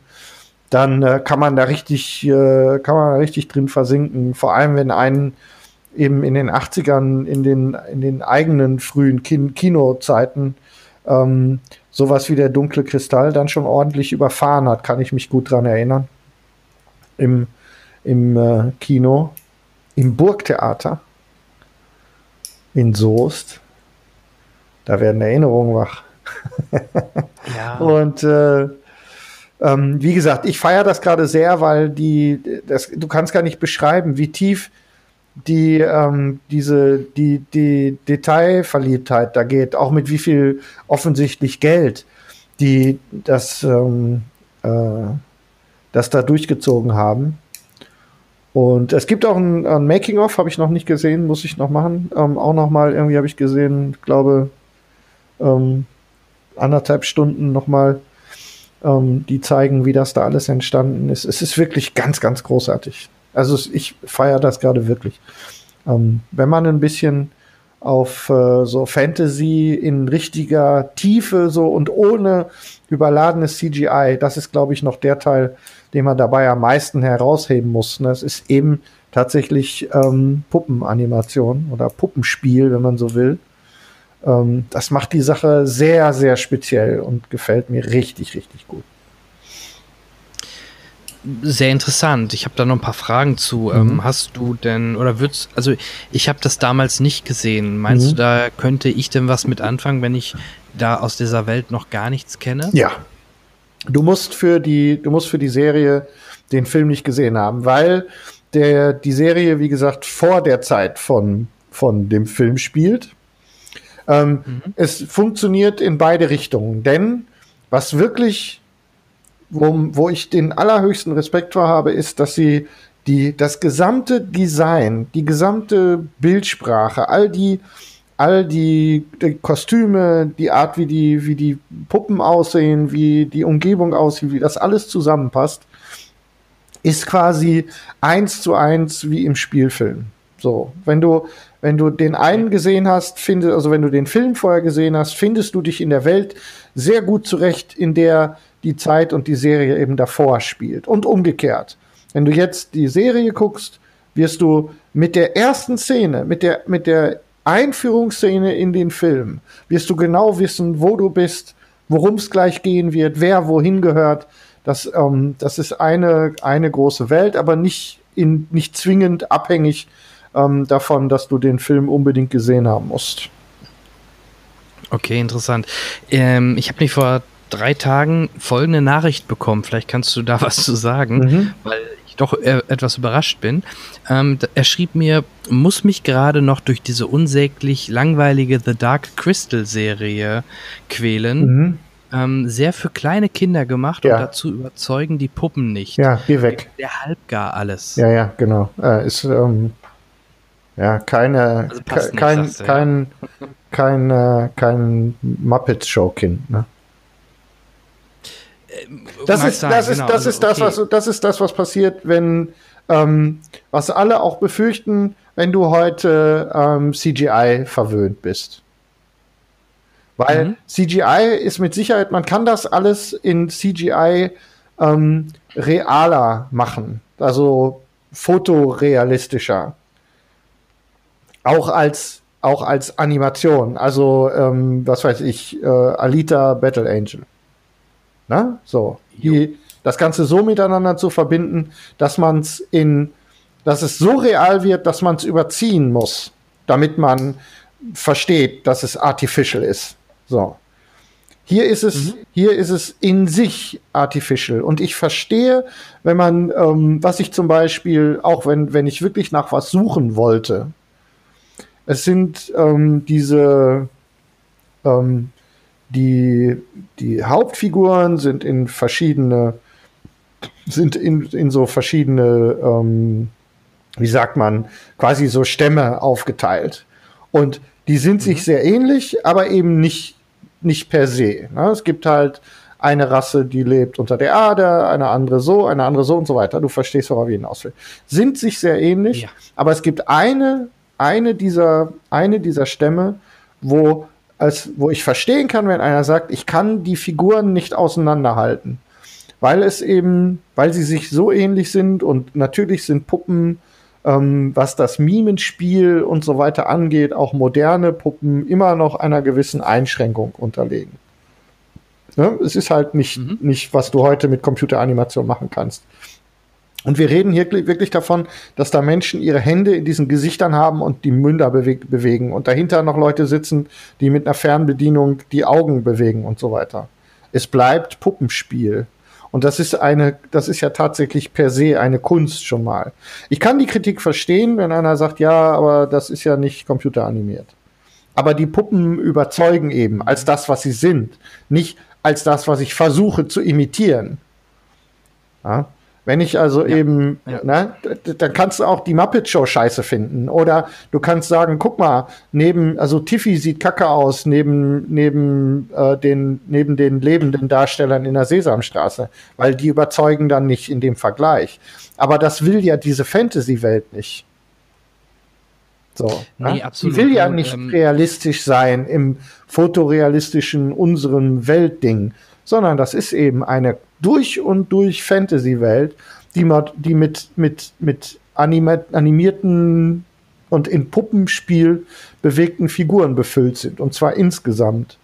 dann äh, kann man da richtig, äh, kann man da richtig drin versinken. Vor allem, wenn einen eben in den 80ern, in den, in den eigenen frühen Kin Kinozeiten, ähm, sowas wie der dunkle Kristall dann schon ordentlich überfahren hat, kann ich mich gut dran erinnern. Im, im äh, Kino, im Burgtheater in Soest. Da werden Erinnerungen wach. ja. Und äh, ähm, wie gesagt, ich feiere das gerade sehr, weil die, das, du kannst gar nicht beschreiben, wie tief die ähm, diese die die Detailverliebtheit da geht, auch mit wie viel offensichtlich Geld die das ähm, äh, das da durchgezogen haben. Und es gibt auch ein, ein Making-of, habe ich noch nicht gesehen, muss ich noch machen. Ähm, auch noch mal irgendwie habe ich gesehen, glaube ähm, anderthalb Stunden noch mal, ähm, die zeigen, wie das da alles entstanden ist. Es ist wirklich ganz, ganz großartig. Also ich feiere das gerade wirklich. Ähm, wenn man ein bisschen auf äh, so Fantasy in richtiger Tiefe so und ohne überladenes CGI, das ist, glaube ich, noch der Teil, den man dabei am meisten herausheben muss. Das ist eben tatsächlich ähm, Puppenanimation oder Puppenspiel, wenn man so will. Ähm, das macht die Sache sehr, sehr speziell und gefällt mir richtig, richtig gut sehr interessant. Ich habe da noch ein paar Fragen zu. Mhm. Ähm, hast du denn, oder würdest, also ich habe das damals nicht gesehen. Meinst mhm. du, da könnte ich denn was mit anfangen, wenn ich da aus dieser Welt noch gar nichts kenne? Ja. Du musst für die, du musst für die Serie den Film nicht gesehen haben, weil der, die Serie, wie gesagt, vor der Zeit von, von dem Film spielt. Ähm, mhm. Es funktioniert in beide Richtungen, denn was wirklich wo, wo ich den allerhöchsten Respekt vor habe, ist, dass sie die, das gesamte Design, die gesamte Bildsprache, all die, all die, die, Kostüme, die Art, wie die, wie die Puppen aussehen, wie die Umgebung aussieht, wie das alles zusammenpasst, ist quasi eins zu eins wie im Spielfilm. So, wenn du, wenn du den einen gesehen hast, finde, also wenn du den Film vorher gesehen hast, findest du dich in der Welt sehr gut zurecht, in der die Zeit und die Serie eben davor spielt. Und umgekehrt. Wenn du jetzt die Serie guckst, wirst du mit der ersten Szene, mit der, mit der Einführungsszene in den Film, wirst du genau wissen, wo du bist, worum es gleich gehen wird, wer wohin gehört. Das, ähm, das ist eine, eine große Welt, aber nicht, in, nicht zwingend abhängig ähm, davon, dass du den Film unbedingt gesehen haben musst. Okay, interessant. Ähm, ich habe mich vor drei Tagen folgende Nachricht bekommen. Vielleicht kannst du da was zu sagen, mhm. weil ich doch äh, etwas überrascht bin. Ähm, er schrieb mir, muss mich gerade noch durch diese unsäglich langweilige The Dark Crystal Serie quälen. Mhm. Ähm, sehr für kleine Kinder gemacht ja. und dazu überzeugen die Puppen nicht. Ja, geh weg. Der halbgar alles. Ja, ja, genau. Äh, ist ähm, ja keine, also ke kein, nicht, kein, ja. kein, äh, kein Muppet Show Kind. Ne? das ist, sein, das ist, genau, das also, ist das, okay. was, das ist das, was passiert, wenn, ähm, was alle auch befürchten, wenn du heute ähm, CGI verwöhnt bist. Weil mhm. CGI ist mit Sicherheit, man kann das alles in CGI ähm, realer machen, also fotorealistischer. Auch als, auch als Animation. Also, ähm, was weiß ich, äh, Alita Battle Angel. Na, so. Die, das Ganze so miteinander zu verbinden, dass man es in, dass es so real wird, dass man es überziehen muss, damit man versteht, dass es artificial ist. So. Hier ist es, mhm. hier ist es in sich artificial. Und ich verstehe, wenn man, ähm, was ich zum Beispiel, auch wenn, wenn ich wirklich nach was suchen wollte, es sind ähm, diese, ähm, die, die Hauptfiguren sind in verschiedene, sind in, in so verschiedene, ähm, wie sagt man, quasi so Stämme aufgeteilt. Und die sind mhm. sich sehr ähnlich, aber eben nicht nicht per se. Ne? Es gibt halt eine Rasse, die lebt unter der Erde, eine andere so, eine andere so und so weiter. Du verstehst, worauf ich hinaus will. Sind sich sehr ähnlich, ja. aber es gibt eine, eine dieser, eine dieser Stämme, wo, als, wo ich verstehen kann, wenn einer sagt, ich kann die Figuren nicht auseinanderhalten. Weil es eben, weil sie sich so ähnlich sind und natürlich sind Puppen ähm, was das Mimenspiel und so weiter angeht, auch moderne Puppen immer noch einer gewissen Einschränkung unterlegen. Ne? Es ist halt nicht, mhm. nicht, was du heute mit Computeranimation machen kannst. Und wir reden hier wirklich davon, dass da Menschen ihre Hände in diesen Gesichtern haben und die Münder bewegen und dahinter noch Leute sitzen, die mit einer Fernbedienung die Augen bewegen und so weiter. Es bleibt Puppenspiel. Und das ist eine, das ist ja tatsächlich per se eine Kunst schon mal. Ich kann die Kritik verstehen, wenn einer sagt, ja, aber das ist ja nicht computeranimiert. Aber die Puppen überzeugen eben als das, was sie sind, nicht als das, was ich versuche zu imitieren. Ja? Wenn ich also ja. eben, ja. Ne, dann kannst du auch die Muppet Show scheiße finden. Oder du kannst sagen, guck mal, neben, also Tiffy sieht kacke aus, neben, neben, äh, den, neben den lebenden Darstellern in der Sesamstraße. Weil die überzeugen dann nicht in dem Vergleich. Aber das will ja diese Fantasy-Welt nicht. So, nee, ne? absolut. Die will ja nicht ähm, realistisch sein im fotorealistischen, unseren Weltding, sondern das ist eben eine durch und durch Fantasy-Welt, die, die mit, mit, mit animierten und in Puppenspiel bewegten Figuren befüllt sind. Und zwar insgesamt.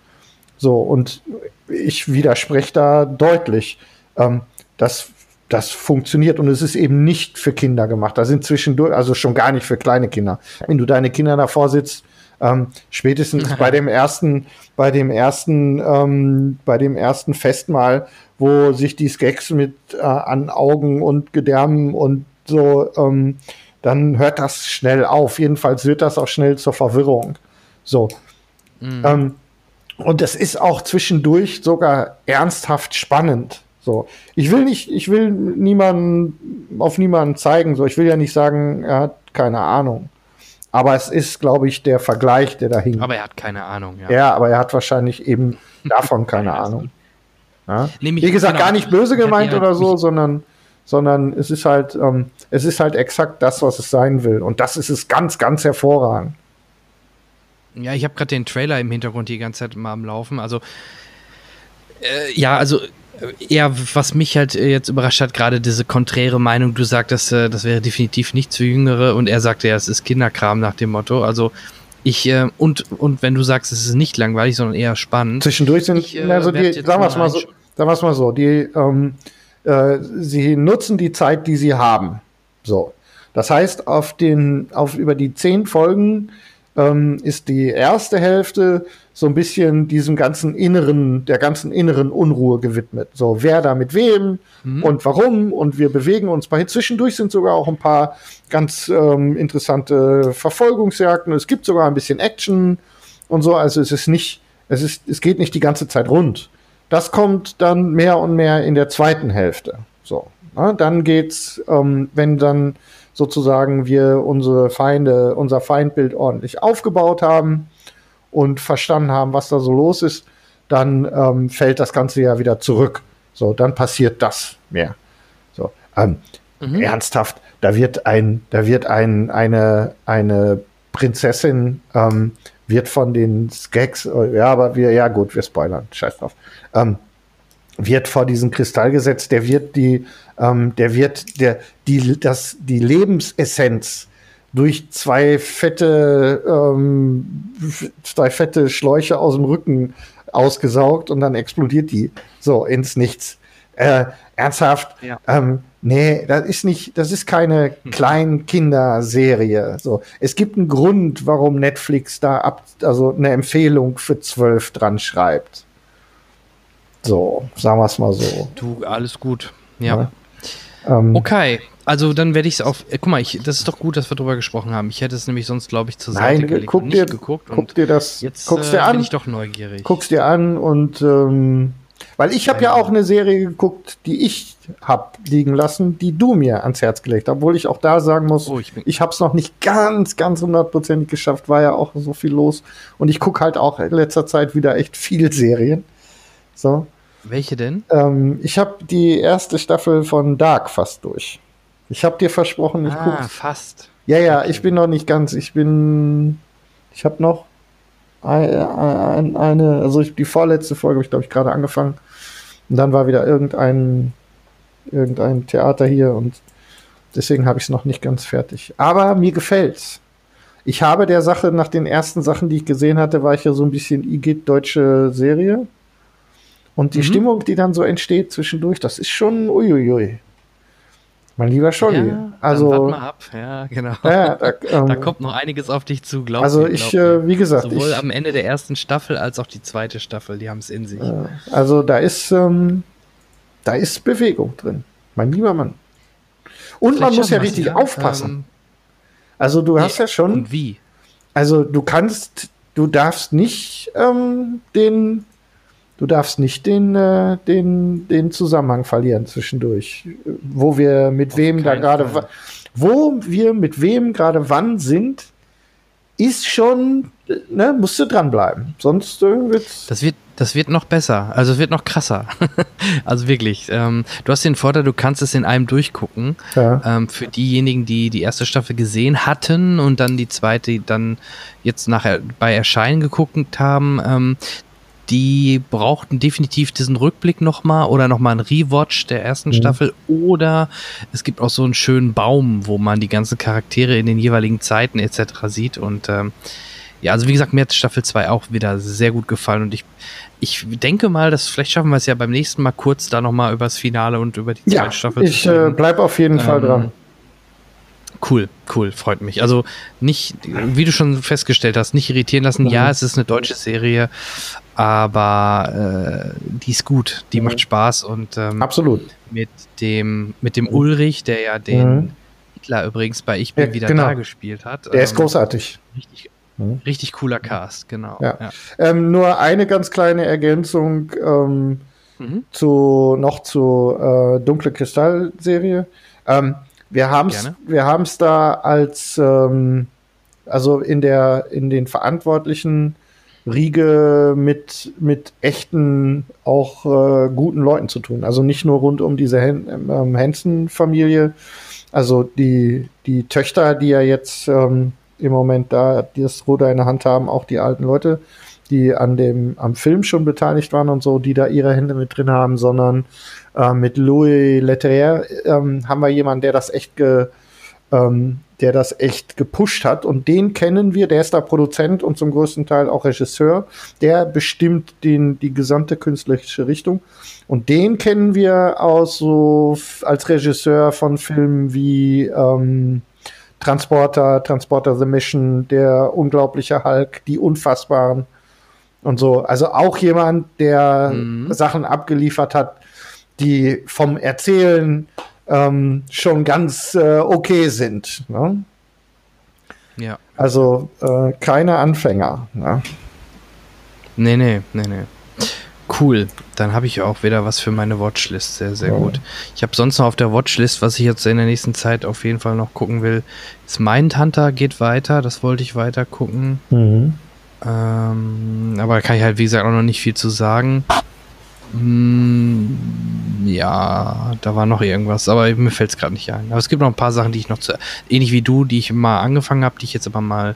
So, und ich widerspreche da deutlich. Ähm, das, das funktioniert und es ist eben nicht für Kinder gemacht. Da sind zwischendurch, also schon gar nicht für kleine Kinder. Wenn du deine Kinder davor sitzt, ähm, spätestens bei dem ersten, bei dem ersten, ähm, bei dem ersten Festmahl, wo sich die Skeks mit äh, an Augen und Gedärmen und so, ähm, dann hört das schnell auf. Jedenfalls wird das auch schnell zur Verwirrung. So. Mhm. Ähm, und es ist auch zwischendurch sogar ernsthaft spannend. So, ich will nicht, ich will niemanden auf niemanden zeigen. So, ich will ja nicht sagen, er hat keine Ahnung. Aber es ist, glaube ich, der Vergleich, der da hing. Aber er hat keine Ahnung, ja. Ja, aber er hat wahrscheinlich eben davon keine Ahnung. Ja? Wie gesagt, gar nicht böse gemeint oder so, sondern, sondern es ist halt, ähm, es ist halt exakt das, was es sein will. Und das ist es ganz, ganz hervorragend. Ja, ich habe gerade den Trailer im Hintergrund die ganze Zeit mal am Laufen. Also, äh, ja, also ja, was mich halt äh, jetzt überrascht hat, gerade diese konträre Meinung, du sagtest, äh, das wäre definitiv nicht für Jüngere und er sagte ja, es ist Kinderkram nach dem Motto. Also ich, äh, und, und wenn du sagst, es ist nicht langweilig, sondern eher spannend. Zwischendurch sind, ich, äh, also die, sagen wir es mal so, sagen wir es mal so, die, ähm, äh, sie nutzen die Zeit, die sie haben. So. Das heißt, auf den, auf über die zehn Folgen ähm, ist die erste Hälfte so ein bisschen diesem ganzen inneren, der ganzen inneren Unruhe gewidmet. So, wer da mit wem mhm. und warum und wir bewegen uns bei. Zwischendurch sind sogar auch ein paar ganz ähm, interessante Verfolgungsjagden. Es gibt sogar ein bisschen Action und so. Also es ist nicht, es ist, es geht nicht die ganze Zeit rund. Das kommt dann mehr und mehr in der zweiten Hälfte. So, na, dann geht's, ähm, wenn dann sozusagen wir unsere Feinde, unser Feindbild ordentlich aufgebaut haben und verstanden haben, was da so los ist, dann ähm, fällt das Ganze ja wieder zurück. So, dann passiert das mehr. So, ähm, mhm. ernsthaft, da wird ein, da wird ein, eine, eine Prinzessin ähm, wird von den Skags, ja, aber wir, ja gut, wir spoilern, scheiß drauf. Ähm, wird vor diesen Kristall gesetzt, der wird die, ähm, der wird der, die, das, die Lebensessenz durch zwei fette, ähm, zwei fette Schläuche aus dem Rücken ausgesaugt und dann explodiert die so ins Nichts. Äh, ernsthaft, Ja. ähm, nee, das ist nicht, das ist keine Kleinkinderserie. So, es gibt einen Grund, warum Netflix da ab, also eine Empfehlung für zwölf dran schreibt. So, sagen wir es mal so. Du, alles gut. Ja. Ja. Ähm, Okay, also dann werde ich es auf. Äh, guck mal, ich, das ist doch gut, dass wir drüber gesprochen haben. Ich hätte es nämlich sonst, glaube ich, zur Seite Nein, gelegt guck dir, geguckt. guck dir das, jetzt guckst äh, dir an, bin ich doch neugierig. guckst dir an und ähm, weil ich habe ja auch eine Serie geguckt, die ich hab liegen lassen, die du mir ans Herz gelegt, hast. obwohl ich auch da sagen muss, Oh, ich ich habe es noch nicht ganz, ganz hundertprozentig geschafft, war ja auch so viel los und ich gucke halt auch in letzter Zeit wieder echt viel Serien. So, Welche denn? ähm, ich habe die erste Staffel von Dark fast durch. Ich habe dir versprochen, ich ah, gucke fast. ja, ja, ich bin noch nicht ganz. Ich bin. Ich habe noch ein- ein- eine, also ich, die vorletzte Folge habe ich, glaube ich, gerade angefangen. Und dann war wieder irgendein, irgendein Theater hier und deswegen habe ich es noch nicht ganz fertig. Aber mir gefällt's. Ich habe der Sache, nach den ersten Sachen, die ich gesehen hatte, war ich ja so ein bisschen Igitt deutsche Serie. Und die Mhm. Stimmung, die dann so entsteht zwischendurch, das ist schon uiuiui. Mein lieber Scholli. Ja, also, dann wart mal ab. Ja, genau. ja, da, ähm, Da kommt noch einiges auf dich zu, glaub also ich, glaub mir. äh, wie gesagt, Sowohl ich, am Ende der ersten Staffel als auch die zweite Staffel, die haben es in sich. also da ist, ähm, da ist Bewegung drin, mein lieber Mann. Und man Vielleicht muss ja richtig ja. aufpassen. Ähm, also du hast ja schon, Und wie? also du kannst, du darfst nicht ähm, den, du darfst nicht den, äh, den, den Zusammenhang verlieren zwischendurch, wo wir mit wem da gerade, wo wir mit wem gerade wann sind, ist schon, ne, musst du dranbleiben, sonst äh, wird's. Das wird, das wird noch besser. Also es wird noch krasser. also wirklich. Ähm, du hast den Vorteil, du kannst es in einem durchgucken. Ja. Ähm, für diejenigen, die die erste Staffel gesehen hatten und dann die zweite dann jetzt nachher bei Erscheinen geguckt haben, ähm, die brauchten definitiv diesen Rückblick nochmal oder nochmal einen Rewatch der ersten Mhm. Staffel oder es gibt auch so einen schönen Baum, wo man die ganzen Charaktere in den jeweiligen Zeiten etc. sieht und ähm, ja, also wie gesagt, mir hat Staffel 2 auch wieder sehr gut gefallen und ich, ich denke mal, dass vielleicht schaffen wir es ja beim nächsten Mal kurz da nochmal über das Finale und über die Ja, zweite Staffel ich äh, bleib auf jeden Fall Ähm, dran. Cool, cool, freut mich. Also nicht, wie du schon festgestellt hast, nicht irritieren lassen. Mhm. Ja, es ist eine deutsche Serie, aber äh, die ist gut, die Mhm. macht Spaß und ähm, Absolut. mit dem mit dem Ulrich, der ja den Mhm. Hitler übrigens bei Ich bin Ja, wieder genau. da gespielt hat. Der ist ähm, großartig. Richtig, Mhm. richtig cooler Cast, genau. Ja. Ähm, nur eine ganz kleine Ergänzung ähm, Mhm. zu noch zu äh, Dunkle Kristall-Serie. Ähm, wir haben es wir haben's da als ähm, also in der in den Verantwortlichen Riege mit mit echten auch äh, guten Leuten zu tun. Also nicht nur rund um diese ähm, Hansen-Familie. Also die die Töchter, die ja jetzt ähm, im Moment da die das Ruder in der Hand haben, auch die alten Leute, die an dem am Film schon beteiligt waren und so, die da ihre Hände mit drin haben, sondern äh, mit Louis Leterrier ähm, haben wir jemanden, der das echt ge, ähm, der das echt gepusht hat und den kennen wir, der ist da Produzent und zum größten Teil auch Regisseur, der bestimmt den, die gesamte künstlerische Richtung und den kennen wir aus so als Regisseur von Filmen wie ähm, Transporter, Transporter The Mission, der unglaubliche Hulk, die Unfassbaren und so. Also auch jemand, der Mhm. Sachen abgeliefert hat, die vom Erzählen ähm, schon ganz äh, okay sind. Ne? ja. Also äh, keine Anfänger. Ne? Nee, nee, nee, nee. Cool. Dann habe ich auch wieder was für meine Watchlist. Sehr, sehr Ja. gut. Ich habe sonst noch auf der Watchlist, was ich jetzt in der nächsten Zeit auf jeden Fall noch gucken will, ist Mindhunter geht weiter. Das wollte ich weiter gucken. Ähm, aber da kann ich halt, wie gesagt, auch noch nicht viel zu sagen. Hm, ja, da war noch irgendwas, aber mir fällt es gerade nicht ein. Aber es gibt noch ein paar Sachen, die ich noch zu, ähnlich wie du, die ich mal angefangen habe, die ich jetzt aber mal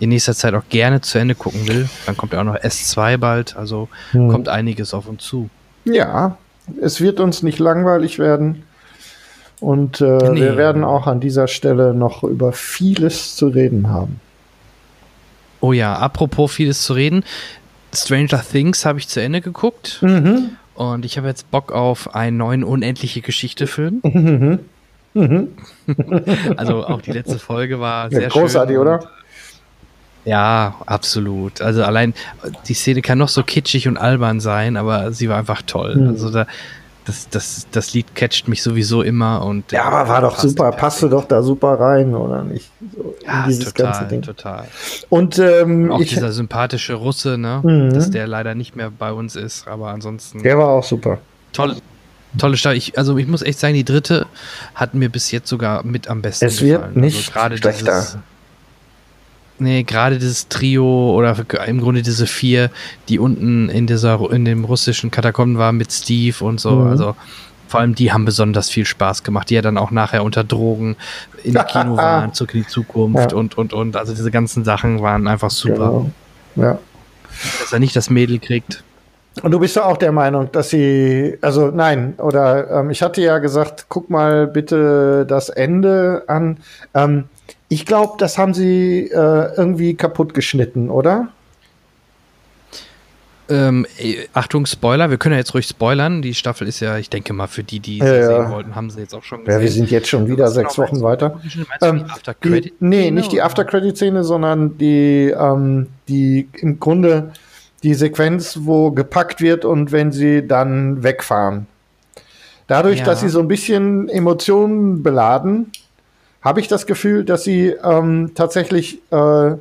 in nächster Zeit auch gerne zu Ende gucken will. Dann kommt ja auch noch S2 bald, also Mhm. kommt einiges auf uns zu. Ja, Es wird uns nicht langweilig werden. Und äh, Nee. wir werden auch an dieser Stelle noch über vieles zu reden haben. Oh ja, apropos vieles zu reden. Stranger Things habe ich zu Ende geguckt Mhm. und ich habe jetzt Bock auf einen neuen unendliche Geschichte-Film. Mhm. Mhm. Also auch die letzte Folge war Ja, sehr großartig, schön. oder? Ja, absolut. Also allein die Szene kann noch so kitschig und albern sein, aber sie war einfach toll. Mhm. Also da, das, das, das Lied catcht mich sowieso immer und Ja, aber war doch super, passte doch da super rein, oder nicht? So in Ja, dieses total, ganze Ding. total. Und ähm, Auch ich, dieser sympathische Russe, ne? Mhm. Dass der leider nicht mehr bei uns ist, aber ansonsten der war auch super. tolle, tolle Stadt. Ich, also ich muss echt sagen, die dritte hat mir bis jetzt sogar mit am besten Es wird gefallen. nicht also gerade schlechter. Dieses, nee, gerade dieses Trio oder im Grunde diese vier, die unten in dieser in dem russischen Katakomben waren mit Steve und so. Mhm. Also vor allem die haben besonders viel Spaß gemacht, die ja dann auch nachher unter Drogen im Kino waren, zurück in die Zukunft Ja. und und und. Also diese ganzen Sachen waren einfach super. Genau. Ja. Dass er nicht das Mädel kriegt. Und du bist ja auch der Meinung, dass sie, also nein, oder ähm, ich hatte ja gesagt, guck mal bitte das Ende an. Ähm, ich glaube, das haben sie äh, irgendwie kaputt geschnitten, oder? Ähm, äh, Achtung, Spoiler, wir können ja jetzt ruhig spoilern. Die Staffel ist ja, ich denke mal, für die, die sie Ja, ja. sehen wollten, haben sie jetzt auch schon Ja, wir gesehen. sind jetzt schon wieder Was sechs genau Wochen weiter. Ähm, die nee, nicht die After-Credit-Szene, sondern die, ähm, die im Grunde die Sequenz, wo gepackt wird und wenn sie dann wegfahren. Dadurch, Ja. dass sie so ein bisschen Emotionen beladen, habe ich das Gefühl, dass sie ähm, tatsächlich äh,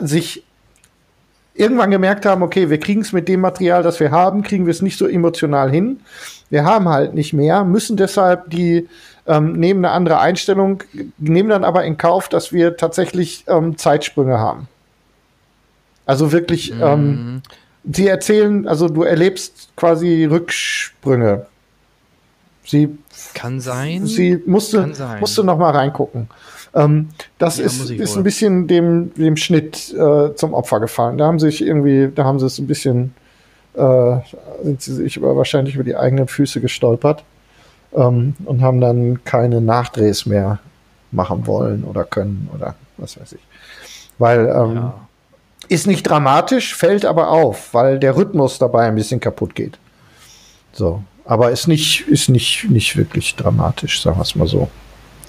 sich irgendwann gemerkt haben, okay, wir kriegen es mit dem Material, das wir haben, kriegen wir es nicht so emotional hin. Wir haben halt nicht mehr, müssen deshalb die ähm, nehmen eine andere Einstellung, nehmen dann aber in Kauf, dass wir tatsächlich ähm, Zeitsprünge haben. Also wirklich, ähm, Mhm. sie erzählen, also du erlebst quasi Rücksprünge. Sie, Kann sein. sie musste, sein. musste noch mal reingucken. Ähm, das Ja, ist, ist wohl. ein bisschen dem, dem Schnitt äh, zum Opfer gefallen. Da haben sie sich irgendwie, da haben sie es ein bisschen, äh, sind sie sich über, wahrscheinlich über die eigenen Füße gestolpert ähm, und haben dann keine Nachdrehs mehr machen wollen oder können oder was weiß ich. Weil ähm, ja. ist nicht dramatisch, fällt aber auf, weil der Rhythmus dabei ein bisschen kaputt geht. So, aber ist nicht, ist nicht, nicht wirklich dramatisch, sagen wir es mal so.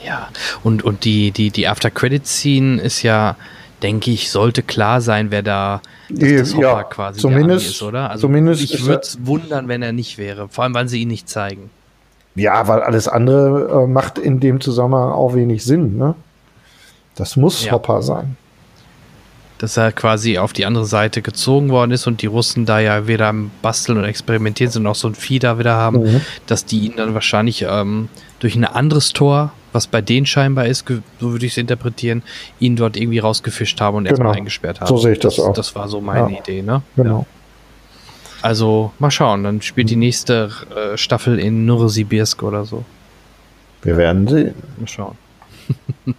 ja. Und, und die, die, die After-Credit-Scene ist ja, denke ich, sollte klar sein, wer da das Hopper ja, quasi zumindest- ist, oder? Also zumindest ich würde es wundern, wenn er nicht wäre. Vor allem, weil sie ihn nicht zeigen. Ja, weil alles andere äh, macht in dem Zusammenhang auch wenig Sinn, ne? Das muss Ja. Hopper sein. Dass er quasi auf die andere Seite gezogen worden ist und die Russen da ja wieder am Basteln und Experimentieren sind auch so ein Vieh da wieder haben, Mhm. dass die ihn dann wahrscheinlich ähm, durch ein anderes Tor, was bei denen scheinbar ist, so würde ich es interpretieren, ihn dort irgendwie rausgefischt haben und erstmal Genau. eingesperrt haben. So sehe ich das auch. Das war so meine Ja. Idee, ne? Genau. Also mal schauen, dann spielt die nächste äh, Staffel in Novosibirsk oder so. Wir werden sehen. Mal schauen.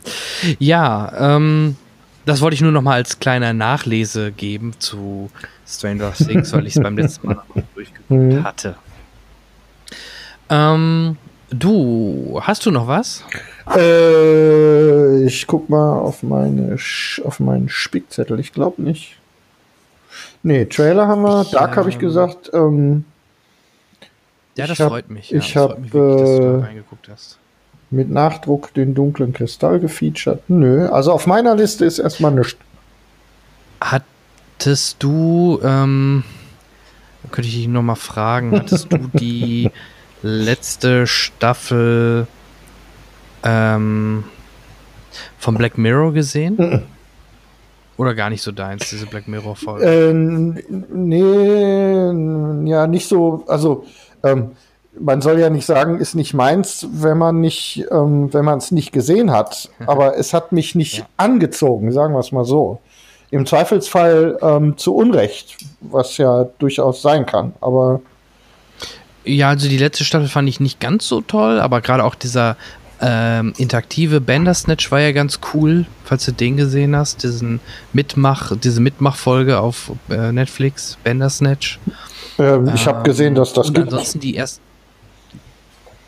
ja, ähm, das wollte ich nur noch mal als kleiner Nachlese geben zu Stranger Things, weil ich es beim letzten Mal noch durchgeguckt Mhm. hatte. Ähm, du, hast du noch was? Äh, ich guck mal auf meine Sch auf meinen Spickzettel. Ich glaube nicht. Nee, Trailer haben wir. Ich, Dark habe ich ähm, gesagt. Ähm, Ja, das hab- freut mich. Ja, ich das freut hab, mich wirklich, dass du da äh, reingeguckt hast. Mit Nachdruck den dunklen Kristall gefeatured. Nö, also auf meiner Liste ist erstmal nichts. Hattest du, ähm, könnte ich dich noch mal fragen, hattest du die letzte Staffel ähm, von Black Mirror gesehen? Oder gar nicht so deins, diese Black Mirror-Folge? Ähm, nee, ja, nicht so, also ähm, man soll ja nicht sagen, ist nicht meins, wenn man nicht, ähm, wenn man es nicht gesehen hat. Aber es hat mich nicht Ja. angezogen, sagen wir es mal so. Im Zweifelsfall ähm, zu Unrecht, was ja durchaus sein kann. Aber Ja, also die letzte Staffel fand ich nicht ganz so toll, aber gerade auch dieser Ähm, interaktive Bandersnatch war ja ganz cool, falls du den gesehen hast. Diesen Mitmach, diese Mitmachfolge auf äh, Netflix, Bandersnatch. Ähm, ich habe gesehen, dass das und gibt. ansonsten die erst.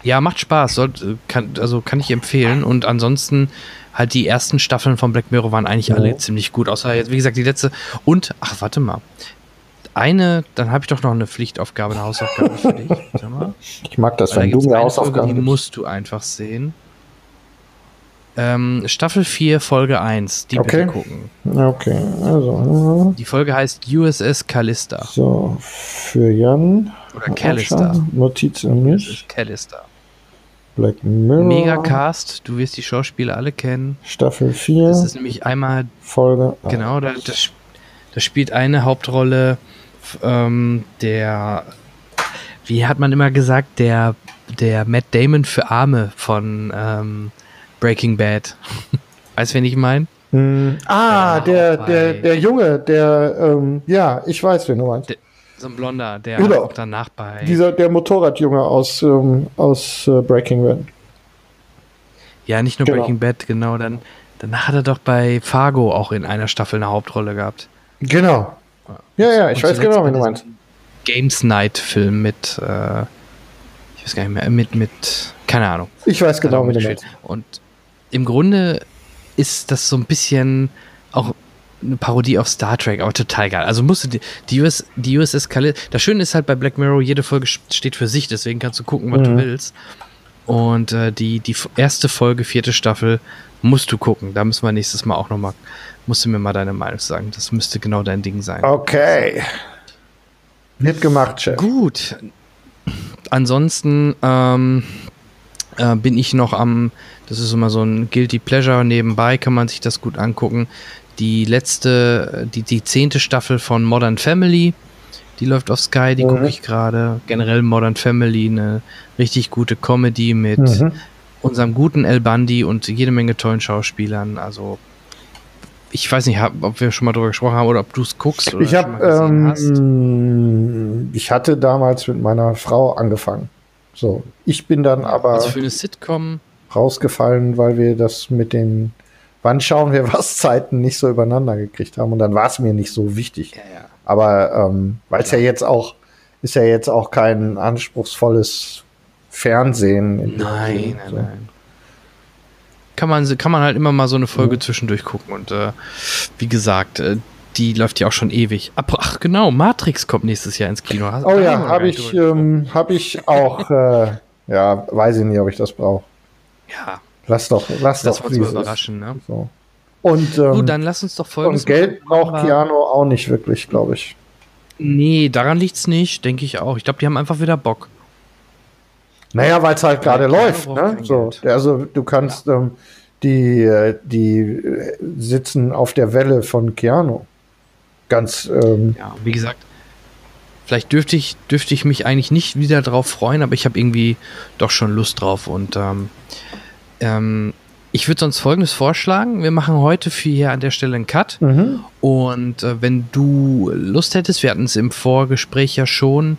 Ja, macht Spaß, sollt, kann, also kann ich empfehlen. Und ansonsten halt die ersten Staffeln von Black Mirror waren eigentlich alle ziemlich gut, außer jetzt, wie gesagt, die letzte. Und, ach, warte mal. Eine, dann habe ich doch noch eine Pflichtaufgabe, eine Hausaufgabe für dich. Warte mal. Ich mag das, Weil da wenn du eine Folge, Hausaufgaben Die musst du einfach sehen. Ähm, Staffel 4, Folge 1, die Okay. bitte gucken. Okay, also. Die Folge heißt USS Callista. So, für Jan. Oder Callister. Aufschauen. Notiz an mich. ist Callister. Black Mirror. Megacast, du wirst die Schauspieler alle kennen. Staffel 4, Das ist nämlich einmal, Folge. genau, da, das, da spielt eine Hauptrolle ähm, der, wie hat man immer gesagt, der, der Matt Damon für Arme von ähm, Breaking Bad. weißt du, wen ich meine? Hm, ah, Ja, der, auch der, der Junge, der, ähm, ja, ich weiß, wen du meinst. Der- So ein Blonder, der Genau. auch danach bei. Dieser, der Motorradjunge aus, ähm, aus äh, Breaking Bad. ja, nicht nur Genau. Breaking Bad, genau. Dann, danach hat er doch bei Fargo auch in einer Staffel eine Hauptrolle gehabt. Genau. Ja, ja, ich weiß genau, wen du meinst. Games Night Film mit, äh, ich weiß gar nicht mehr, mit, mit, keine Ahnung. Ich weiß genau, wen du meinst. Und im Grunde ist das so ein bisschen auch eine Parodie auf Star Trek, aber total geil. Also musst du die, die, US, die USS Callister. Das Schöne ist halt bei Black Mirror, jede Folge steht für sich, deswegen kannst du gucken, was Mhm. du willst. Und äh, die, die erste Folge, vierte Staffel, musst du gucken. Da müssen wir nächstes Mal auch nochmal, musst du mir mal deine Meinung sagen. Das müsste genau dein Ding sein. Okay. Wird gemacht, Chef. Gut. Ansonsten ähm, äh, bin ich noch am, das ist immer so ein Guilty Pleasure, nebenbei kann man sich das gut angucken. Die letzte, die, die zehnte Staffel von Modern Family, die läuft auf Sky, die Mhm. gucke ich gerade. Generell Modern Family, eine richtig gute Comedy mit Mhm. unserem guten El Bundy und jede Menge tollen Schauspielern. Also ich weiß nicht, hab, ob wir schon mal drüber gesprochen haben oder ob du es guckst oder Ich hast. ähm, ich hatte damals mit meiner Frau angefangen. So, ich bin dann aber Also für eine Sitcom rausgefallen, weil wir das mit den Wann schauen wir was Zeiten nicht so übereinander gekriegt haben und dann war es mir nicht so wichtig. Ja, ja. Aber ähm, weil es ja jetzt auch ist ja jetzt auch kein anspruchsvolles Fernsehen. Nein, nein, so. nein. Kann man, kann man halt immer mal so eine Folge Mhm. zwischendurch gucken und äh, wie gesagt, äh, die läuft ja auch schon ewig. Ach, ach genau, Matrix kommt nächstes Jahr ins Kino. Hast- Oh ja, habe ich, ähm, hab ich auch. Äh, ja, weiß ich nicht, ob ich das brauche. Ja, Lass doch, lass das doch, ist. überraschen, ne? So. Und, ähm, Gut, dann lass uns doch folgendes und Geld machen. braucht Keanu auch nicht wirklich, glaube ich. Nee, daran liegt's nicht, denke ich auch. Ich glaube, die haben einfach wieder Bock. Naja, weil es halt gerade läuft. Ne? So, also du kannst ähm, die, äh, die äh, sitzen auf der Welle von Keanu. Ganz, ähm, Ja, wie gesagt, vielleicht dürfte ich, dürfte ich mich eigentlich nicht wieder drauf freuen, aber ich habe irgendwie doch schon Lust drauf. Und ähm, ähm, ich würde sonst folgendes vorschlagen. Wir machen heute für hier an der Stelle einen Cut. mhm. Und äh, wenn du Lust hättest, wir hatten es im Vorgespräch ja schon,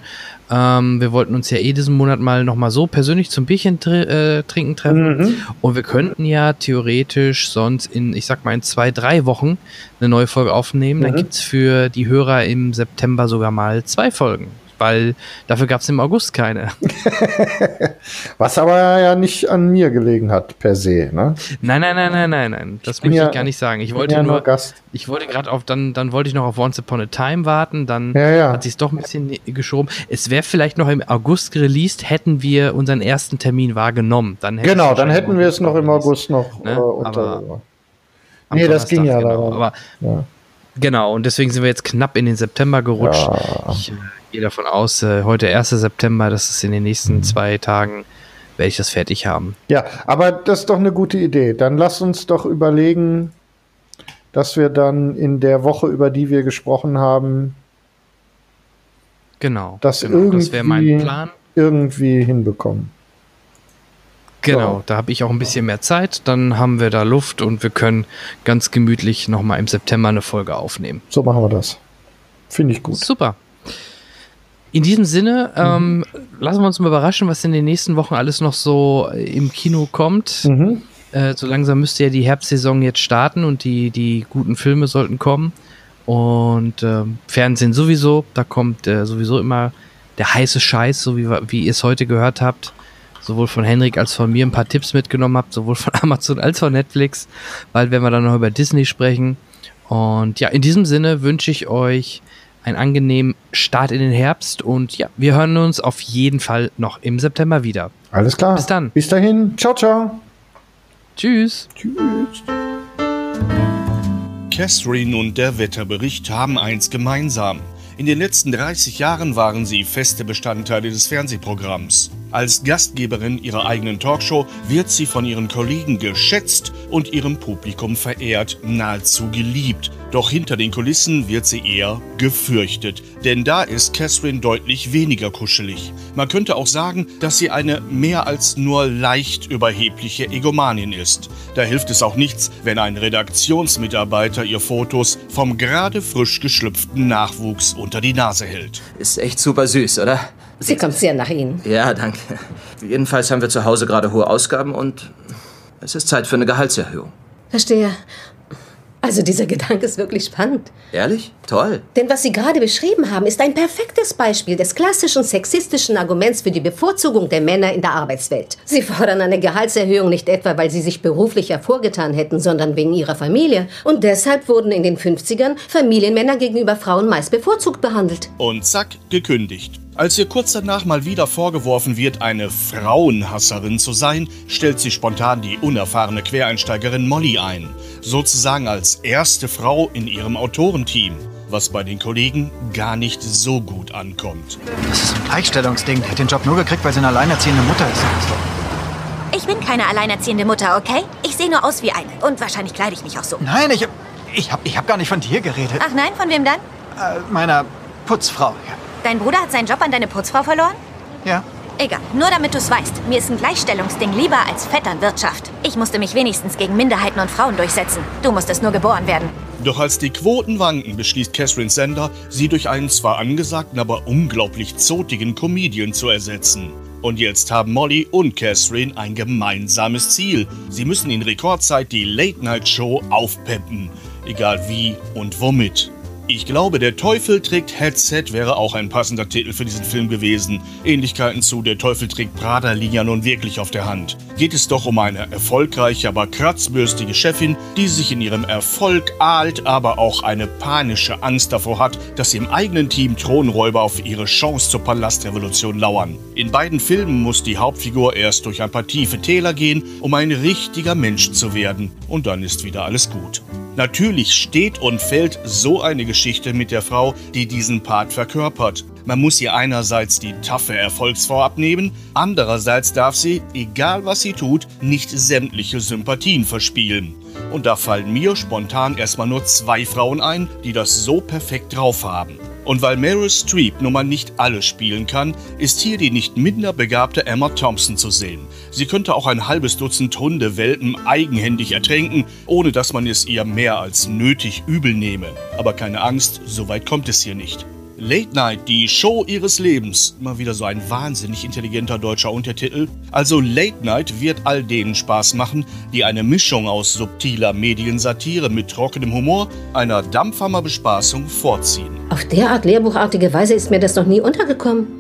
ähm, wir wollten uns ja eh diesen Monat mal nochmal so persönlich zum Bierchen tr äh, trinken treffen. Mhm. Und wir könnten ja theoretisch sonst in, ich sag mal, in zwei, drei Wochen eine neue Folge aufnehmen. Dann Mhm. gibt's für die Hörer im September sogar mal zwei Folgen. Weil dafür gab's im August keine. Was aber ja nicht an mir gelegen hat, per se. Ne? Nein, nein, nein, nein, nein, nein. Das möchte ja- ich gar nicht sagen. Ich wollte ja nur, Gast. ich wollte gerade auf, dann, dann wollte ich noch auf Once Upon a Time warten, dann Ja, ja. hat sich doch ein bisschen geschoben. Es wäre vielleicht noch im August released, hätten wir unseren ersten Termin wahrgenommen. Dann Genau, es dann hätten wir es noch im. August noch Ne? äh, unter. Aber- Nee, das ging ja Donnerstag, leider. genau. Aber ja. Genau, und deswegen sind wir jetzt knapp in den September gerutscht. Ja. Ich äh, gehe davon aus, äh, heute 1. September, dass es in den nächsten Mhm. zwei Tagen werde ich das fertig haben. ja, aber das ist doch eine gute Idee. Dann lass uns doch überlegen, dass wir dann in der Woche, über die wir gesprochen haben, Genau. Das genau. das wäre mein irgendwie- Plan. irgendwie hinbekommen. Genau, da habe ich auch ein bisschen mehr Zeit. Dann haben wir da Luft und wir können ganz gemütlich nochmal im September eine Folge aufnehmen. So machen wir das. Finde ich gut. Super. In diesem Sinne, ähm, lassen wir uns mal überraschen, was in den nächsten Wochen alles noch so im Kino kommt. Mhm. Äh, so langsam müsste ja die Herbstsaison jetzt starten und die, die guten Filme sollten kommen. Und ähm, Fernsehen sowieso, da kommt äh, sowieso immer der heiße Scheiß, so wie, wie ihr es heute gehört habt. Sowohl von Henrik als von mir ein paar Tipps mitgenommen habt, sowohl von Amazon als von Netflix. Bald werden wir dann noch über Disney sprechen. Und ja, in diesem Sinne wünsche ich euch einen angenehmen Start in den Herbst und ja, wir hören uns auf jeden Fall noch im September wieder. Alles klar. Bis dann. Bis dahin. Ciao, ciao. Tschüss. Tschüss. Catherine und der Wetterbericht haben eins gemeinsam. In den letzten 30 Jahren waren sie feste Bestandteile des Fernsehprogramms. Als Gastgeberin ihrer eigenen Talkshow wird sie von ihren Kollegen geschätzt und ihrem Publikum verehrt, nahezu geliebt. Doch hinter den Kulissen wird sie eher gefürchtet, denn da ist Catherine deutlich weniger kuschelig. Man könnte auch sagen, dass sie eine mehr als nur leicht überhebliche Egomanin ist. Da hilft es auch nichts, wenn ein Redaktionsmitarbeiter ihr Fotos vom gerade frisch geschlüpften Nachwuchs unter die Nase hält. Ist echt super süß, oder? Sie kommt sehr nach Ihnen. Ja, danke. Jedenfalls haben wir zu Hause gerade hohe Ausgaben und es ist Zeit für eine Gehaltserhöhung. Verstehe. Also dieser Gedanke ist wirklich spannend. Ehrlich? Toll. Denn was Sie gerade beschrieben haben, ist ein perfektes Beispiel des klassischen sexistischen Arguments für die Bevorzugung der Männer in der Arbeitswelt. Sie fordern eine Gehaltserhöhung nicht etwa, weil sie sich beruflich hervorgetan hätten, sondern wegen ihrer Familie. Und deshalb wurden in den 50ern Familienmänner gegenüber Frauen meist bevorzugt behandelt. Und zack, gekündigt. Als ihr kurz danach mal wieder vorgeworfen wird, eine Frauenhasserin zu sein, stellt sie spontan die unerfahrene Quereinsteigerin Molly ein. Sozusagen als erste Frau in ihrem Autorenteam. Was bei den Kollegen gar nicht so gut ankommt. Das ist ein Gleichstellungsding. Die hat den Job nur gekriegt, weil sie eine alleinerziehende Mutter ist. Ich bin keine alleinerziehende Mutter, okay? Ich sehe nur aus wie eine. Und wahrscheinlich kleide ich mich auch so. Nein, ich, ich habe ich hab gar nicht von dir geredet. Ach nein, von wem dann? Äh, meiner Putzfrau. Dein Bruder hat seinen Job an deine Putzfrau verloren? Ja. Egal, nur damit du es weißt. Mir ist ein Gleichstellungsding lieber als Vetternwirtschaft. Ich musste mich wenigstens gegen Minderheiten und Frauen durchsetzen. Du musstest nur geboren werden. Doch als die Quoten wanken, beschließt Catherine Sender, sie durch einen zwar angesagten, aber unglaublich zotigen Comedian zu ersetzen. Und jetzt haben Molly und Catherine ein gemeinsames Ziel. Sie müssen in Rekordzeit die Late-Night-Show aufpeppen. Egal wie und womit. Ich glaube, der Teufel trägt Headset wäre auch ein passender Titel für diesen Film gewesen. Ähnlichkeiten zu Der Teufel trägt Prada liegen ja nun wirklich auf der Hand. Geht es doch um eine erfolgreiche, aber kratzbürstige Chefin, die sich in ihrem Erfolg ahlt, aber auch eine panische Angst davor hat, dass im eigenen Team Thronräuber auf ihre Chance zur Palastrevolution lauern. In beiden Filmen muss die Hauptfigur erst durch ein paar tiefe Täler gehen, um ein richtiger Mensch zu werden. Und dann ist wieder alles gut. Natürlich steht und fällt so eine Geschichte mit der Frau, die diesen Part verkörpert. Man muss ihr einerseits die taffe Erfolgsfrau abnehmen, andererseits darf sie, egal was sie tut, nicht sämtliche Sympathien verspielen. Und da fallen mir spontan erstmal nur zwei Frauen ein, die das so perfekt drauf haben. Und weil Meryl Streep nun mal nicht alles spielen kann, ist hier die nicht minder begabte Emma Thompson zu sehen. Sie könnte auch ein halbes Dutzend Hundewelpen eigenhändig ertränken, ohne dass man es ihr mehr als nötig übel nehme. Aber keine Angst, so weit kommt es hier nicht. Late Night, die Show ihres Lebens. Mal wieder so ein wahnsinnig intelligenter deutscher Untertitel. Also Late Night wird all denen Spaß machen, die eine Mischung aus subtiler Mediensatire mit trockenem Humor, einer Dampfhammerbespaßung vorziehen. Auf derart lehrbuchartige Weise ist mir das noch nie untergekommen.